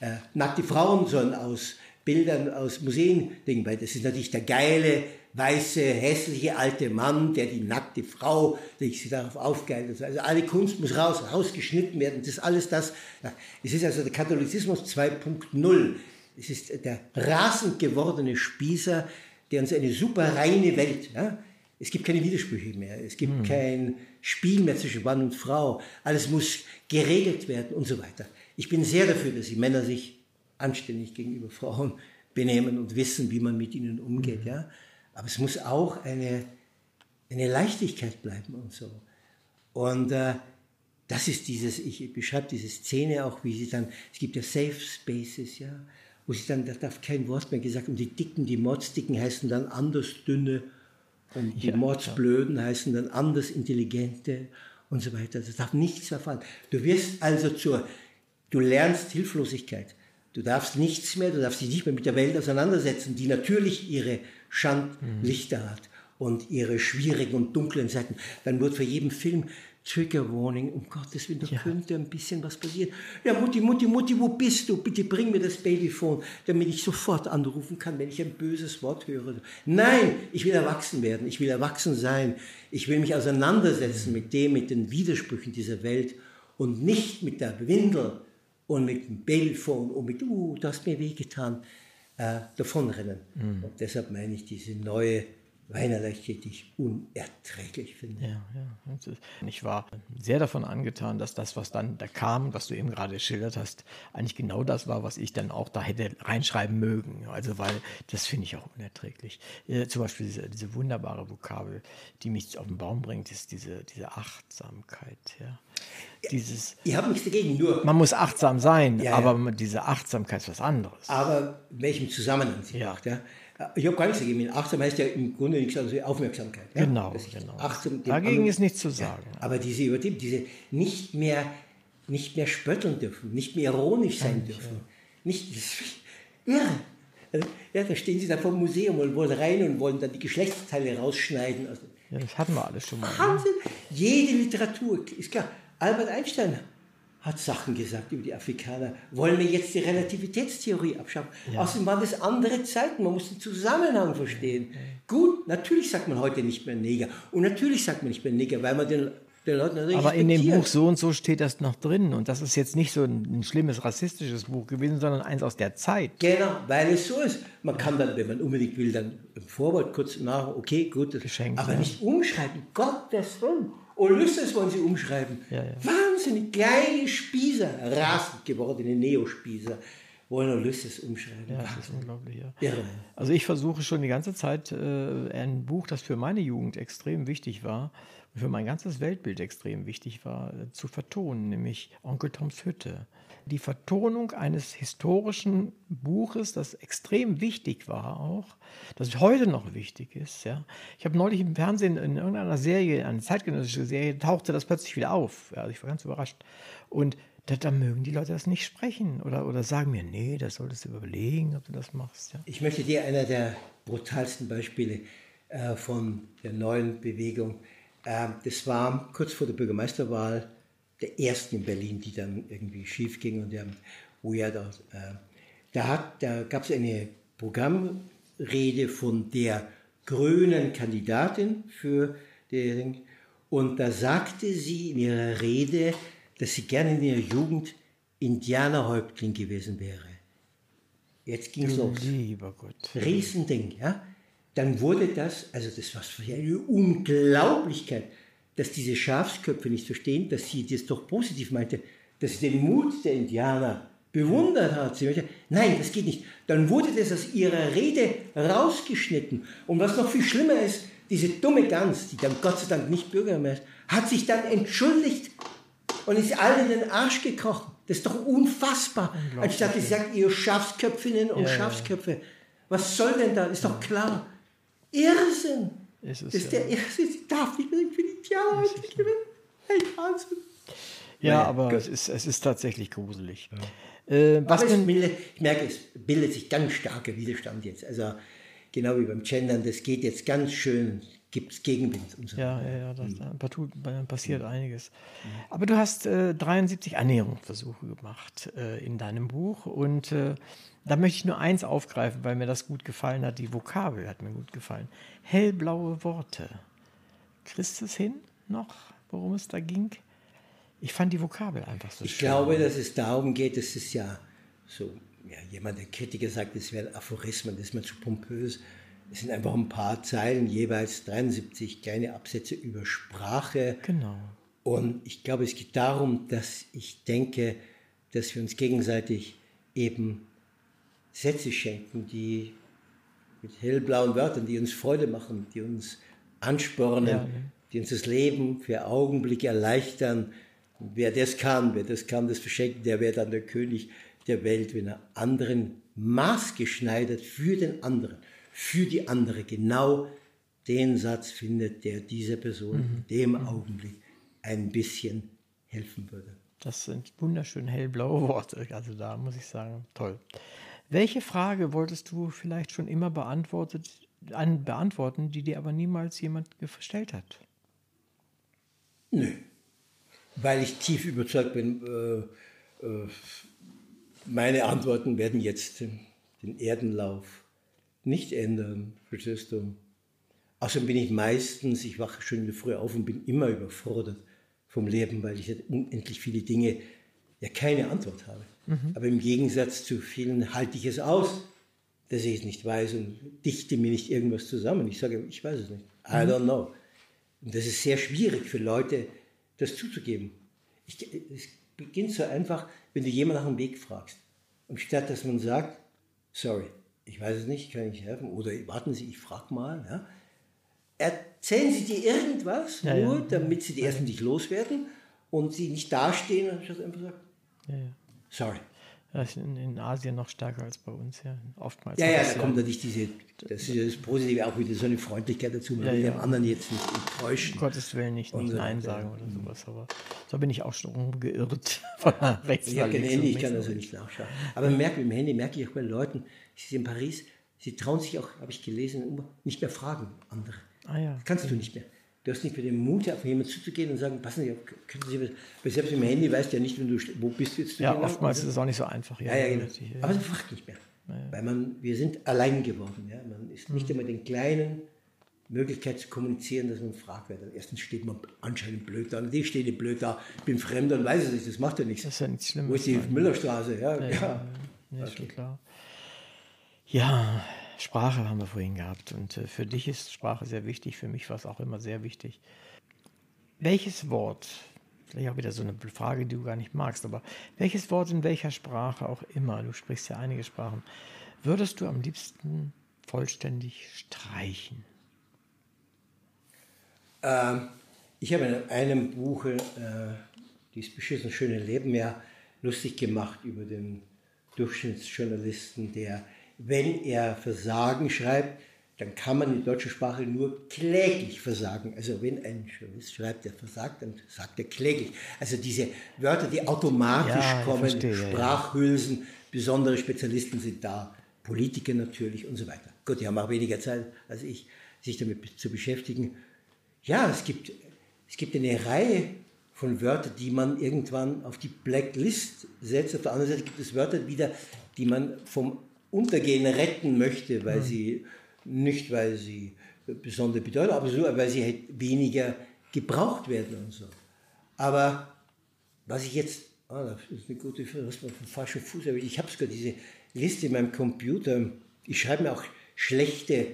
Äh, äh, nackte Frauen sollen aus Bildern aus Museen denken, weil das ist natürlich der geile, weiße, hässliche alte Mann, der die nackte Frau, der sich darauf aufgeilt. Also alle Kunst muss raus, rausgeschnitten werden. Das ist alles das. Es ist also der Katholizismus 2.0. Es ist der rasend gewordene Spießer, der uns eine super reine Welt, ja? es gibt keine Widersprüche mehr, es gibt hm. kein Spiel mehr zwischen Mann und Frau, alles muss geregelt werden und so weiter. Ich bin sehr dafür, dass die Männer sich anständig gegenüber Frauen benehmen und wissen, wie man mit ihnen umgeht, mhm. ja. Aber es muss auch eine, eine Leichtigkeit bleiben und so. Und äh, das ist dieses, ich beschreibe diese Szene auch, wie sie dann, es gibt ja Safe Spaces, ja, wo sie dann, da darf kein Wort mehr gesagt und die Dicken, die Mordsdicken heißen dann anders dünne und die ja, Mordsblöden ja. heißen dann anders intelligente und so weiter. Das darf nichts verfallen. Du wirst also zur, du lernst Hilflosigkeit. Du darfst nichts mehr, du darfst dich nicht mehr mit der Welt auseinandersetzen, die natürlich ihre Schandlichter hat und ihre schwierigen und dunklen Seiten. Dann wird für jeden Film Trigger Warning, um Gottes Willen, da ja. könnte ein bisschen was passieren. Ja, Mutti, Mutti, Mutti, wo bist du? Bitte bring mir das Babyphone, damit ich sofort anrufen kann, wenn ich ein böses Wort höre. Nein, ich will erwachsen werden, ich will erwachsen sein, ich will mich auseinandersetzen mit dem, mit den Widersprüchen dieser Welt und nicht mit der Windel und mit dem Babyphone und mit, uh, du hast mir wehgetan, äh, davonrennen. Mhm. Und deshalb meine ich diese neue Weinerleiche, die ich unerträglich finde. Ja, ja. Ich war sehr davon angetan, dass das, was dann da kam, was du eben gerade geschildert hast, eigentlich genau das war, was ich dann auch da hätte reinschreiben mögen. Also, weil das finde ich auch unerträglich. Äh, zum Beispiel diese, diese, wunderbare Vokabel, die mich auf den Baum bringt, ist diese, diese Achtsamkeit. Ja. Dieses, ich habe nichts dagegen, nur. Man muss achtsam sein, ja, aber diese Achtsamkeit ist was anderes. Aber in welchem Zusammenhang sie ja. macht. Ja. Ich habe gar nichts dagegen. Achtsam heißt ja im Grunde nichts anderes als Aufmerksamkeit. Ja? Genau, genau. Achtsam, Dagegen anderen, ist nichts zu sagen. Ja, aber diese übertrieben, diese nicht mehr, nicht mehr spötteln dürfen, nicht mehr ironisch sein ja, dürfen. Nicht, das ist irre. Also, ja, da stehen sie da vom Museum und wollen rein und wollen dann die Geschlechtsteile rausschneiden. Also, ja, das hatten wir alles schon mal. Ne? Wahnsinn. Ne? Jede Literatur, ist klar. Albert Einstein hat Sachen gesagt über die Afrikaner. Wollen wir jetzt die Relativitätstheorie abschaffen? Ja. Außerdem waren das andere Zeiten, man muss den Zusammenhang verstehen. Gut, natürlich sagt man heute nicht mehr Neger. Und natürlich sagt man nicht mehr Neger, weil man den, den Leuten natürlich Aber in dem Buch so und so steht das noch drin. Und das ist jetzt nicht so ein, ein, schlimmes rassistisches Buch gewesen, sondern eins aus der Zeit. Genau, weil es so ist. Man kann dann, wenn man unbedingt will, dann im Vorwort kurz nach, okay, gut, das, Geschenk, aber ja. nicht umschreiben. Gottes Willen. Ulysses wollen sie umschreiben. Ja, ja. Wahnsinnig kleine Spießer, rasend gewordene Neospießer wollen Ulysses umschreiben. Ja, das ist unglaublich, ja. Irre. Also ich versuche schon die ganze Zeit äh, ein Buch, das für meine Jugend extrem wichtig war und für mein ganzes Weltbild extrem wichtig war, äh, zu vertonen, nämlich Onkel Toms Hütte die Vertonung eines historischen Buches, das extrem wichtig war auch, das heute noch wichtig ist. Ja. Ich habe neulich im Fernsehen in irgendeiner Serie, eine zeitgenössische Serie, tauchte das plötzlich wieder auf. Ja, also ich war ganz überrascht. Und da, da, mögen die Leute das nicht sprechen oder, oder sagen mir, nee, das solltest du überlegen, ob du das machst. Ja. Ich möchte dir einer der brutalsten Beispiele äh, von der neuen Bewegung. Äh, das war kurz vor der Bürgermeisterwahl der ersten in Berlin, die dann irgendwie schief ging und der, wo ja da, äh, da, hat, da gab es eine Programmrede von der grünen Kandidatin für den, und da sagte sie in ihrer Rede, dass sie gerne in ihrer Jugend Indianerhäuptling gewesen wäre. Jetzt ging es los. Lieber Gott. Riesending, ja. Dann wurde das, also das war für eine Unglaublichkeit dass diese Schafsköpfe nicht verstehen, dass sie das doch positiv meinte, dass sie den Mut der Indianer bewundert hat. Sie meinte, nein, das geht nicht. Dann wurde das aus ihrer Rede rausgeschnitten. Und was noch viel schlimmer ist, diese dumme Gans, die dann Gott sei Dank nicht Bürgermeister, hat sich dann entschuldigt und ist allen in den Arsch gekrochen. Das ist doch unfassbar. Anstatt sie sagt, ihr Schafsköpfinnen und ja, Schafsköpfe. Was soll denn da? Ist doch klar. Irrsinn. Ist es, das ist der Irrsinn. Sie darf nicht mehr für die Tiere gewinnen. Hey, Wahnsinn. Ja, naja, aber es ist, es ist tatsächlich gruselig. Ja. Äh, was denn, bildet, ich merke, es bildet sich ganz starker Widerstand jetzt. Also genau wie beim Gendern, das geht jetzt ganz schön, gibt es Gegenwind und so. Ja, ja, ja, das, da passiert einiges. Aber du hast äh, 73 Annäherungsversuche gemacht äh, in deinem Buch und äh, da möchte ich nur eins aufgreifen, weil mir das gut gefallen hat. Die Vokabel hat mir gut gefallen. Hellblaue Worte. Kriegst du es hin noch, worum es da ging? Ich fand die Vokabel einfach so Ich schön. glaube, dass es darum geht, dass es ja so, ja, jemand, der Kritiker sagt, es wären Aphorismen, das ist mir zu pompös. Es sind einfach ein paar Zeilen, jeweils 73 kleine Absätze über Sprache. Genau. Und ich glaube, es geht darum, dass ich denke, dass wir uns gegenseitig eben Sätze schenken, die mit hellblauen Wörtern, die uns Freude machen, die uns anspornen, Ja, die uns das Leben für Augenblicke erleichtern. Und wer das kann, wer das kann, das verschenken, der wäre dann der König der Welt, wenn er anderen maßgeschneidert für den anderen, für die andere genau den Satz findet, der dieser Person Mhm. in dem Augenblick ein bisschen helfen würde. Das sind wunderschön hellblaue Worte. Also da muss ich sagen, toll. Welche Frage wolltest du vielleicht schon immer beantwortet, an, beantworten, die dir aber niemals jemand gestellt hat? Nö. Weil ich tief überzeugt bin, äh, äh, meine Antworten werden jetzt den, den Erdenlauf nicht ändern, verstehst du? Außerdem bin ich meistens, ich wache der Früh auf und bin immer überfordert vom Leben, weil ich unendlich viele Dinge ja keine Antwort habe. Aber im Gegensatz zu vielen halte ich es aus, dass ich es nicht weiß und dichte mir nicht irgendwas zusammen. Ich sage, ich weiß es nicht. I don't know. Und das ist sehr schwierig für Leute, das zuzugeben. Ich, es beginnt so einfach, wenn du jemanden nach dem Weg fragst. Und statt dass man sagt, sorry, ich weiß es nicht, kann ich nicht helfen, oder warten Sie, ich frage mal, ja, erzählen Sie dir irgendwas, Ja, nur ja. damit Sie die ersten dich loswerden und sie nicht dastehen und einfach sagen. Sorry. Das ist in, Asien noch stärker als bei uns, ja. Oftmals. Ja, ja, da kommt natürlich diese, das ist ja das Positive auch wieder so eine Freundlichkeit dazu, man Ja, will ja. dem anderen jetzt nicht enttäuschen. um Gottes Willen nicht, nicht Nein sagen oder sowas. Aber so bin ich auch schon rumgeirrt von rechts nach links Handy, und ich kann also nicht nachschauen. Aber man merkt, mit dem Handy merke ich auch bei Leuten, sie sind in Paris, sie trauen sich auch, habe ich gelesen, nicht mehr fragen andere. Ah ja. Das kannst du nicht mehr. Du hast nicht mehr den Mut, auf jemanden zuzugehen und sagen, passen Sie können Sie, was- weil selbst mit dem Handy weißt du ja nicht, wenn du, wo bist du jetzt? Ja, genau? oftmals ist es auch nicht so einfach. Ja, ja, genau. richtig, ja. Aber man fragt nicht mehr. Weil man, wir sind allein geworden. Ja? Man ist Mhm. nicht immer den kleinen Möglichkeit zu kommunizieren, dass man fragt. Weil dann erstens steht man anscheinend blöd da, und die steht blöd da, ich bin fremd und weiß es nicht, das macht ja nichts. Das ist ja nichts Wo ist Schlimmes. die. Müllerstraße? Ja, ja. Nee, ist schon klar. Ja, Sprache haben wir vorhin gehabt. Und äh, für dich ist Sprache sehr wichtig, für mich war es auch immer sehr wichtig. Welches Wort, vielleicht auch wieder so eine Frage, die du gar nicht magst, aber welches Wort in welcher Sprache auch immer, du sprichst ja einige Sprachen, würdest du am liebsten vollständig streichen? Ähm, ich habe in einem Buch, äh, dieses beschissene schöne Leben, ja lustig gemacht über den Durchschnittsjournalisten, der, wenn er Versagen schreibt, dann kann man in deutscher Sprache nur kläglich versagen. Also wenn ein Journalist schreibt, der versagt, dann sagt er kläglich. Also diese Wörter, die automatisch Ja, kommen, verstehe, ja, ja. Sprachhülsen, besondere Spezialisten sind da, Politiker natürlich und so weiter. Gut, die haben auch weniger Zeit als ich, sich damit zu beschäftigen. Ja, es gibt, es gibt eine Reihe von Wörtern, die man irgendwann auf die Blacklist setzt. Auf der anderen Seite gibt es Wörter wieder, die man vom Untergehen retten möchte, weil sie nicht, weil sie besondere Bedeutung, aber so, weil sie halt weniger gebraucht werden und so. Aber was ich jetzt, ah, das ist eine gute Frage, was man vom falschen Fuß erwischt. Ich habe sogar diese Liste in meinem Computer. Ich schreibe mir auch schlechte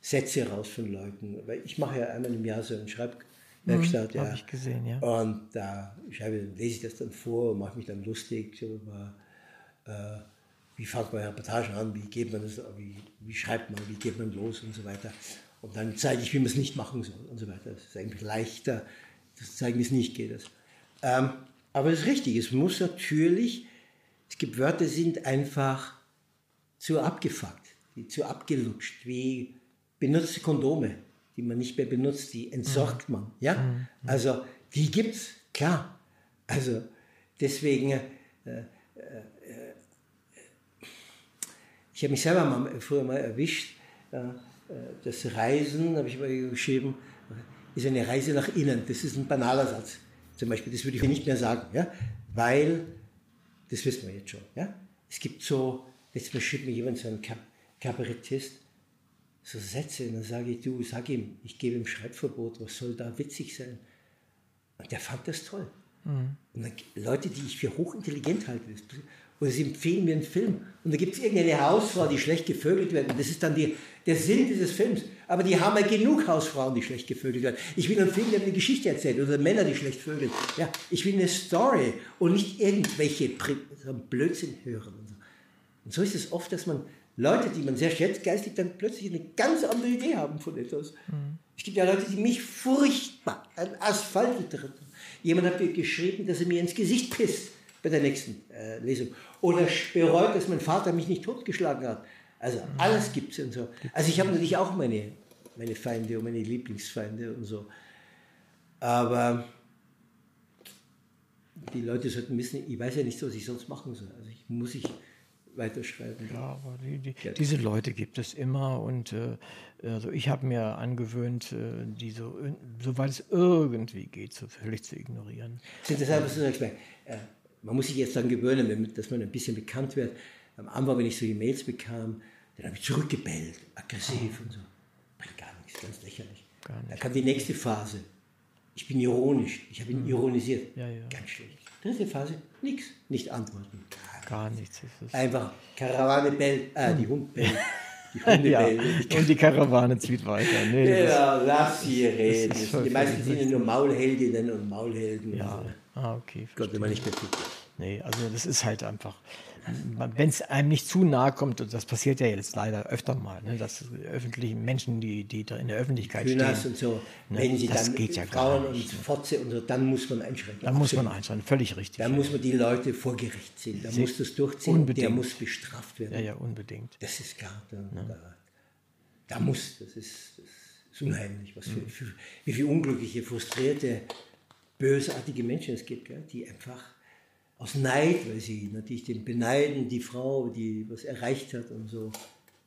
Sätze raus von Leuten, weil ich mache ja einmal im Jahr so eine Schreibwerkstatt. Hm, hab ja. ich gesehen, ja. Und da schreibe, lese ich das dann vor, mache mich dann lustig so über, äh, wie fängt man Reportagen an, wie geht man das, wie, wie schreibt man, wie geht man los und so weiter. Und dann zeige ich, wie man es nicht machen soll und so weiter. Das ist eigentlich leichter, das zeigen, wie es nicht geht. Das. Ähm, aber es ist richtig, es muss natürlich, es gibt Wörter, die sind einfach zu abgefuckt, die zu abgelutscht, wie benutzte Kondome, die man nicht mehr benutzt, die entsorgt man. Ja? Also die gibt's, klar. Also deswegen, äh, äh, ich habe mich selber mal, früher mal erwischt, äh, das Reisen, habe ich mal geschrieben, ist eine Reise nach innen. Das ist ein banaler Satz. Zum Beispiel, das würde ich nicht mehr sagen, ja? weil, das wissen wir jetzt schon, ja? es gibt so, letztes Mal schrieb mir jemand, so ein Kabarettist, so Sätze, und dann sage ich, du, sag ihm, ich gebe ihm Schreibverbot, was soll da witzig sein? Und der fand das toll. Mhm. Und dann, Leute, die ich für hochintelligent halte, oder sie empfehlen mir einen Film. Und da gibt es irgendeine Hausfrau, die schlecht gevögelt wird. Und das ist dann die, der Sinn dieses Films. Aber die haben ja genug Hausfrauen, die schlecht gevögelt werden. Ich will einen Film, der eine Geschichte erzählt. Oder Männer, die schlecht vögeln. Ja, ich will eine Story und nicht irgendwelche Blödsinn hören. Und so. und so ist es oft, dass man Leute, die man sehr schätzt, geistig dann plötzlich eine ganz andere Idee haben von etwas. Mhm. Es gibt ja Leute, die mich furchtbar an Asphalt tritt. Jemand hat mir geschrieben, dass er mir ins Gesicht pisst bei der nächsten äh, Lesung. Oder bereut, dass mein Vater mich nicht totgeschlagen hat. Also alles gibt es und so. Also ich habe natürlich auch meine, meine Feinde und meine Lieblingsfeinde und so. Aber die Leute sollten wissen, ich weiß ja nicht, was ich sonst machen soll. Also ich muss ich weiterschreiben. Ja, aber die, die, ja. diese Leute gibt es immer und äh, also ich habe mir angewöhnt, äh, die so, soweit es irgendwie geht, so völlig zu ignorieren. Deshalb ist es äh, man muss sich jetzt dann gewöhnen, dass man ein bisschen bekannt wird. Am Anfang, wenn ich so E-Mails bekam, dann habe ich zurückgebellt, aggressiv und so. Bringt gar nichts, ganz lächerlich. Gar nicht. Da kam die nächste Phase. Ich bin ironisch, ich habe ihn mhm. ironisiert. Ja, ja. Ganz schlecht. Dritte Phase, nichts, nicht antworten. Gar nichts. Einfach Karawane bellt, äh, die Hund bellt. Die Hunde ja, und die Karawane zieht weiter. Nee, genau, lass sie reden. Die meisten sind ja nur Maulheldinnen und Maulhelden. Ja, also. Ah, okay. Gott, wenn man nicht mehr tut. Nee, also das ist halt einfach, wenn es einem nicht zu nahe kommt, und das passiert ja jetzt leider öfter mal, ne, dass öffentlichen Menschen, die, die da in der Öffentlichkeit stehen, und so, ne, wenn sie dann geht ja Frauen und Fotze und so, dann muss man einschränken. Dann muss man einschränken, völlig richtig. Dann ja. muss man die Leute vor Gericht ziehen, da muss das durchziehen, unbedingt. der muss bestraft werden. Ja, ja, unbedingt. Das ist klar, da, ja. da, da, muss, das ist, das ist unheimlich, was für, für, wie viele unglückliche, frustrierte, bösartige Menschen es gibt, gell, die einfach aus Neid, weil sie natürlich den beneiden, die Frau, die was erreicht hat und so.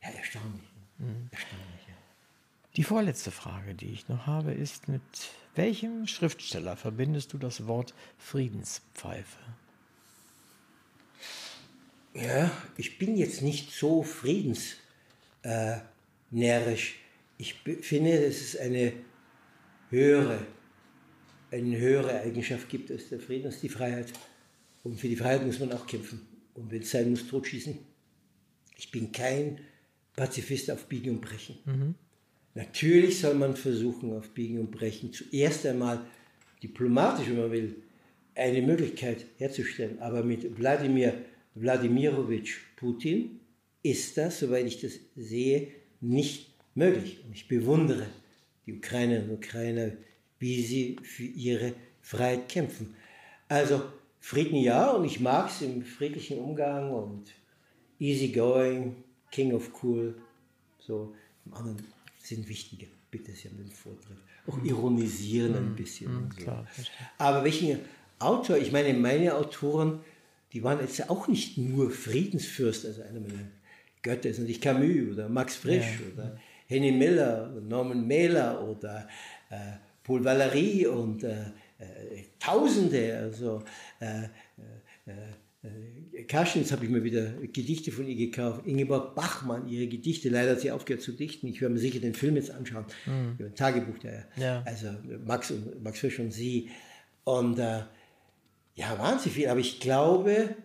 Ja, erstaunlich. Mhm. Erstaunlich, ja. Die vorletzte Frage, die ich noch habe, ist, mit welchem Schriftsteller verbindest du das Wort Friedenspfeife? Ja, ich bin jetzt nicht so friedensnärrisch. ich finde, es eine höhere, eine höhere Eigenschaft gibt als der Frieden, als die Freiheit. Und für die Freiheit muss man auch kämpfen. Und wenn es sein muss, totschießen. Ich bin kein Pazifist auf Biegen und Brechen. Mhm. Natürlich soll man versuchen, auf Biegen und Brechen zuerst einmal diplomatisch, wenn man will, eine Möglichkeit herzustellen. Aber mit Wladimir Wladimirovich Putin ist das, soweit ich das sehe, nicht möglich. Und ich bewundere die Ukrainerinnen und Ukrainer, wie sie für ihre Freiheit kämpfen. Also Frieden ja, und ich mag es im friedlichen Umgang und easy going, king of cool. So, im anderen sind wichtige. Bitte, Sie haben den Vortritt. Auch mhm. ironisieren mhm. ein bisschen. Mhm, so. klar, Aber welchen Autor, ich meine, meine Autoren, die waren jetzt auch nicht nur Friedensfürst, also einer meiner Götter ist natürlich Camus oder Max Frisch ja. oder Henny Miller oder Norman Mailer oder äh, Paul Valéry und äh, äh, Tausende, also äh, äh, Kaschnitz habe ich mir wieder Gedichte von ihr gekauft. Ingeborg Bachmann, ihre Gedichte. Leider hat sie aufgehört zu dichten. Ich werde mir sicher den Film jetzt anschauen. Mhm. Ein Tagebuch der, ja. also Max und Max Fisch und sie. Und äh, ja, wahnsinnig viel. Aber ich glaube,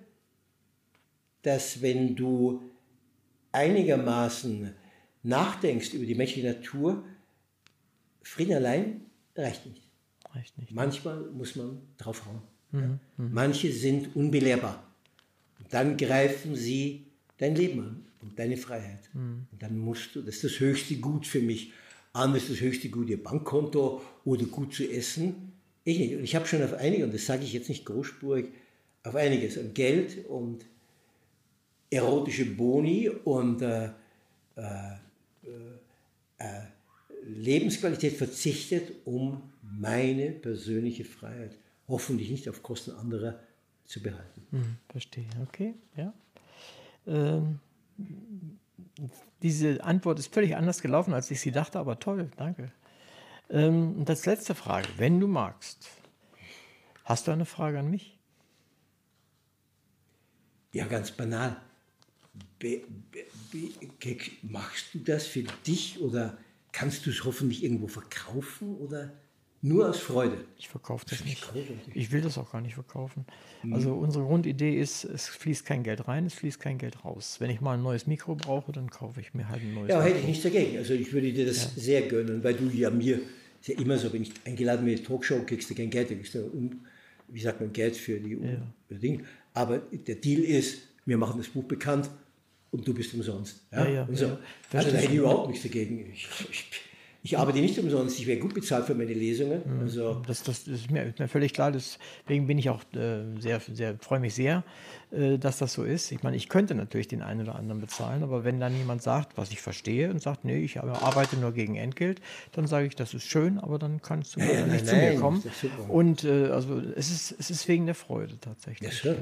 dass wenn du einigermaßen nachdenkst über die menschliche Natur, Frieden allein reicht nicht. Reicht nicht. Manchmal muss man draufhauen. Mhm. Ja. Mhm. Manche sind unbelehrbar. Und dann greifen sie dein Leben an und deine Freiheit. Mhm. Und dann musst du, das ist das höchste Gut für mich. Andere ist das höchste Gut ihr Bankkonto oder gut zu essen. Ich nicht. Und ich habe schon auf einige, und das sage ich jetzt nicht großspurig, auf einiges an Geld und erotische Boni und äh, äh, äh, Lebensqualität verzichtet, um meine persönliche Freiheit hoffentlich nicht auf Kosten anderer zu behalten. Hm, verstehe, okay, ja. Ähm, diese Antwort ist völlig anders gelaufen, als ich sie dachte, aber toll, danke. Ähm, und als letzte Frage, wenn du magst, hast du eine Frage an mich? Ja, ganz banal. Be, be, be, machst du das für dich oder kannst du es hoffentlich irgendwo verkaufen oder nur aus Freude? Ich verkaufe das nicht. Ich will das auch gar nicht verkaufen. Mhm. Also unsere Grundidee ist, es fließt kein Geld rein, es fließt kein Geld raus. Wenn ich mal ein neues Mikro brauche, dann kaufe ich mir halt ein neues Ja, Mikro. hätte ich nichts dagegen. Also ich würde dir das ja. sehr gönnen, weil du ja mir, ist ja immer so, wenn ich eingeladen bin Talkshow, kriegst du kein Geld, kriegst du, wie sagt man, Geld für die ja. Dinge. Aber der Deal ist, wir machen das Buch bekannt und du bist umsonst. Ja? Ja, ja, so. ja. Also da hätte ich überhaupt nichts dagegen. Ich, ich, ich arbeite nicht umsonst, ich werde gut bezahlt für meine Lesungen. Mhm. Also das, das, das ist, mir, ist, mir, völlig klar, deswegen bin ich auch äh, sehr, sehr, freue mich sehr, äh, dass das so ist. Ich meine, ich könnte natürlich den einen oder anderen bezahlen, aber wenn dann jemand sagt, was ich verstehe und sagt, nee, ich arbeite nur gegen Entgelt, dann sage ich, das ist schön, aber dann kannst du nicht nein, zu mir kommen. Und äh, also es ist, es ist wegen der Freude tatsächlich. Ja, schön.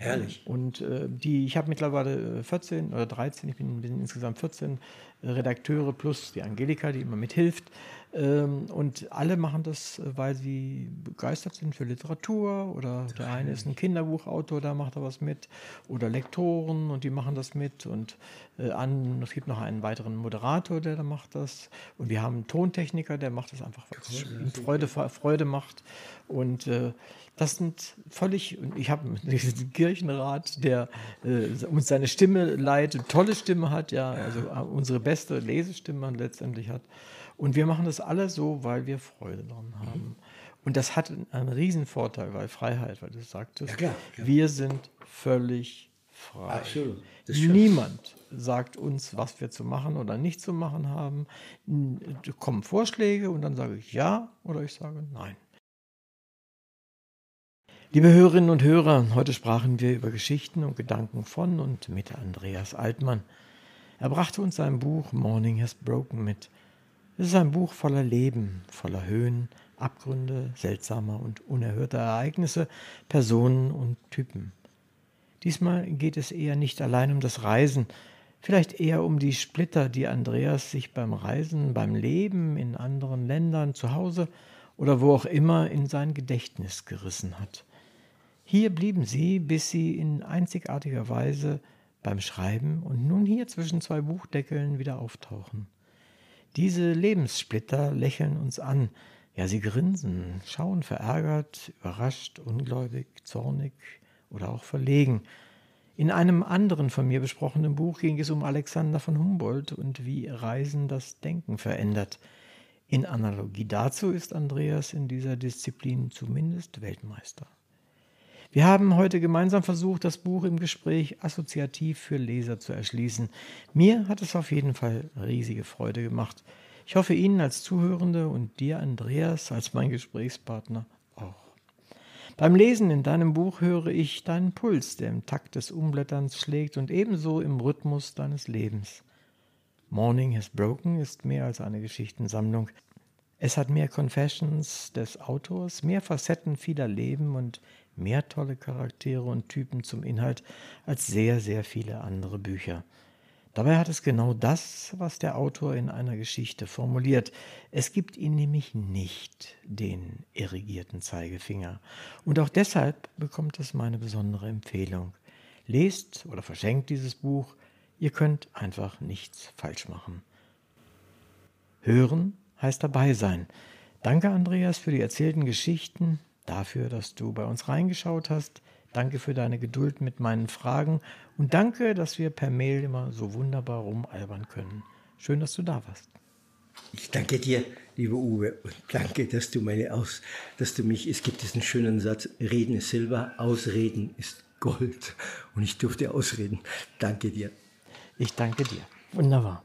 Herrlich. Und äh, die, ich habe mittlerweile 14 oder 13, ich bin, bin insgesamt 14 äh, Redakteure plus die Angelika, die immer mithilft. Ähm, und alle machen das, weil sie begeistert sind für Literatur oder der eine ist ein Kinderbuchautor, da macht er was mit oder Lektoren und die machen das mit und äh, an, es gibt noch einen weiteren Moderator, der da macht das und wir haben einen Tontechniker, der macht das einfach, weil es ihm Freude, Freude macht und äh, das sind völlig, ich habe diesen Kirchenrat, der äh, uns seine Stimme leitet, tolle Stimme hat, ja, also äh, unsere beste Lesestimme letztendlich hat. Und wir machen das alle so, weil wir Freude daran haben. Mhm. Und das hat einen riesen Vorteil, weil Freiheit, weil du sagtest, ja, klar, klar. wir sind völlig frei. Absolut. Niemand sagt uns, was wir zu machen oder nicht zu machen haben. Kommen Vorschläge und dann sage ich ja oder ich sage nein. Liebe Hörerinnen und Hörer, heute sprachen wir über Geschichten und Gedanken von und mit Andreas Altmann. Er brachte uns sein Buch Morning Has Broken mit. Es ist ein Buch voller Leben, voller Höhen, Abgründe, seltsamer und unerhörter Ereignisse, Personen und Typen. Diesmal geht es eher nicht allein um das Reisen, vielleicht eher um die Splitter, die Andreas sich beim Reisen, beim Leben in anderen Ländern, zu Hause oder wo auch immer in sein Gedächtnis gerissen hat. Hier blieben sie, bis sie in einzigartiger Weise beim Schreiben und nun hier zwischen zwei Buchdeckeln wieder auftauchen. Diese Lebenssplitter lächeln uns an, ja sie grinsen, schauen verärgert, überrascht, ungläubig, zornig oder auch verlegen. In einem anderen von mir besprochenen Buch ging es um Alexander von Humboldt und wie Reisen das Denken verändert. In Analogie dazu ist Andreas in dieser Disziplin zumindest Weltmeister. Wir haben heute gemeinsam versucht, das Buch im Gespräch assoziativ für Leser zu erschließen. Mir hat es auf jeden Fall riesige Freude gemacht. Ich hoffe Ihnen als Zuhörende und dir, Andreas, als mein Gesprächspartner auch. Beim Lesen in deinem Buch höre ich deinen Puls, der im Takt des Umblätterns schlägt und ebenso im Rhythmus deines Lebens. Morning Has Broken ist mehr als eine Geschichtensammlung. Es hat mehr Confessions des Autors, mehr Facetten vieler Leben und mehr tolle Charaktere und Typen zum Inhalt als sehr, sehr viele andere Bücher. Dabei hat es genau das, was der Autor in einer Geschichte formuliert. Es gibt ihm nämlich nicht den irrigierten Zeigefinger. Und auch deshalb bekommt es meine besondere Empfehlung. Lest oder verschenkt dieses Buch. Ihr könnt einfach nichts falsch machen. Hören heißt dabei sein. Danke, Andreas, für die erzählten Geschichten, dafür, dass du bei uns reingeschaut hast. Danke für deine Geduld mit meinen Fragen und danke, dass wir per Mail immer so wunderbar rumalbern können. Schön, dass du da warst. Ich danke dir, lieber Uwe, und danke, dass du meine Aus, dass du mich, es gibt diesen schönen Satz, Reden ist Silber, Ausreden ist Gold. Und ich durfte ausreden. Danke dir. Ich danke dir. Wunderbar.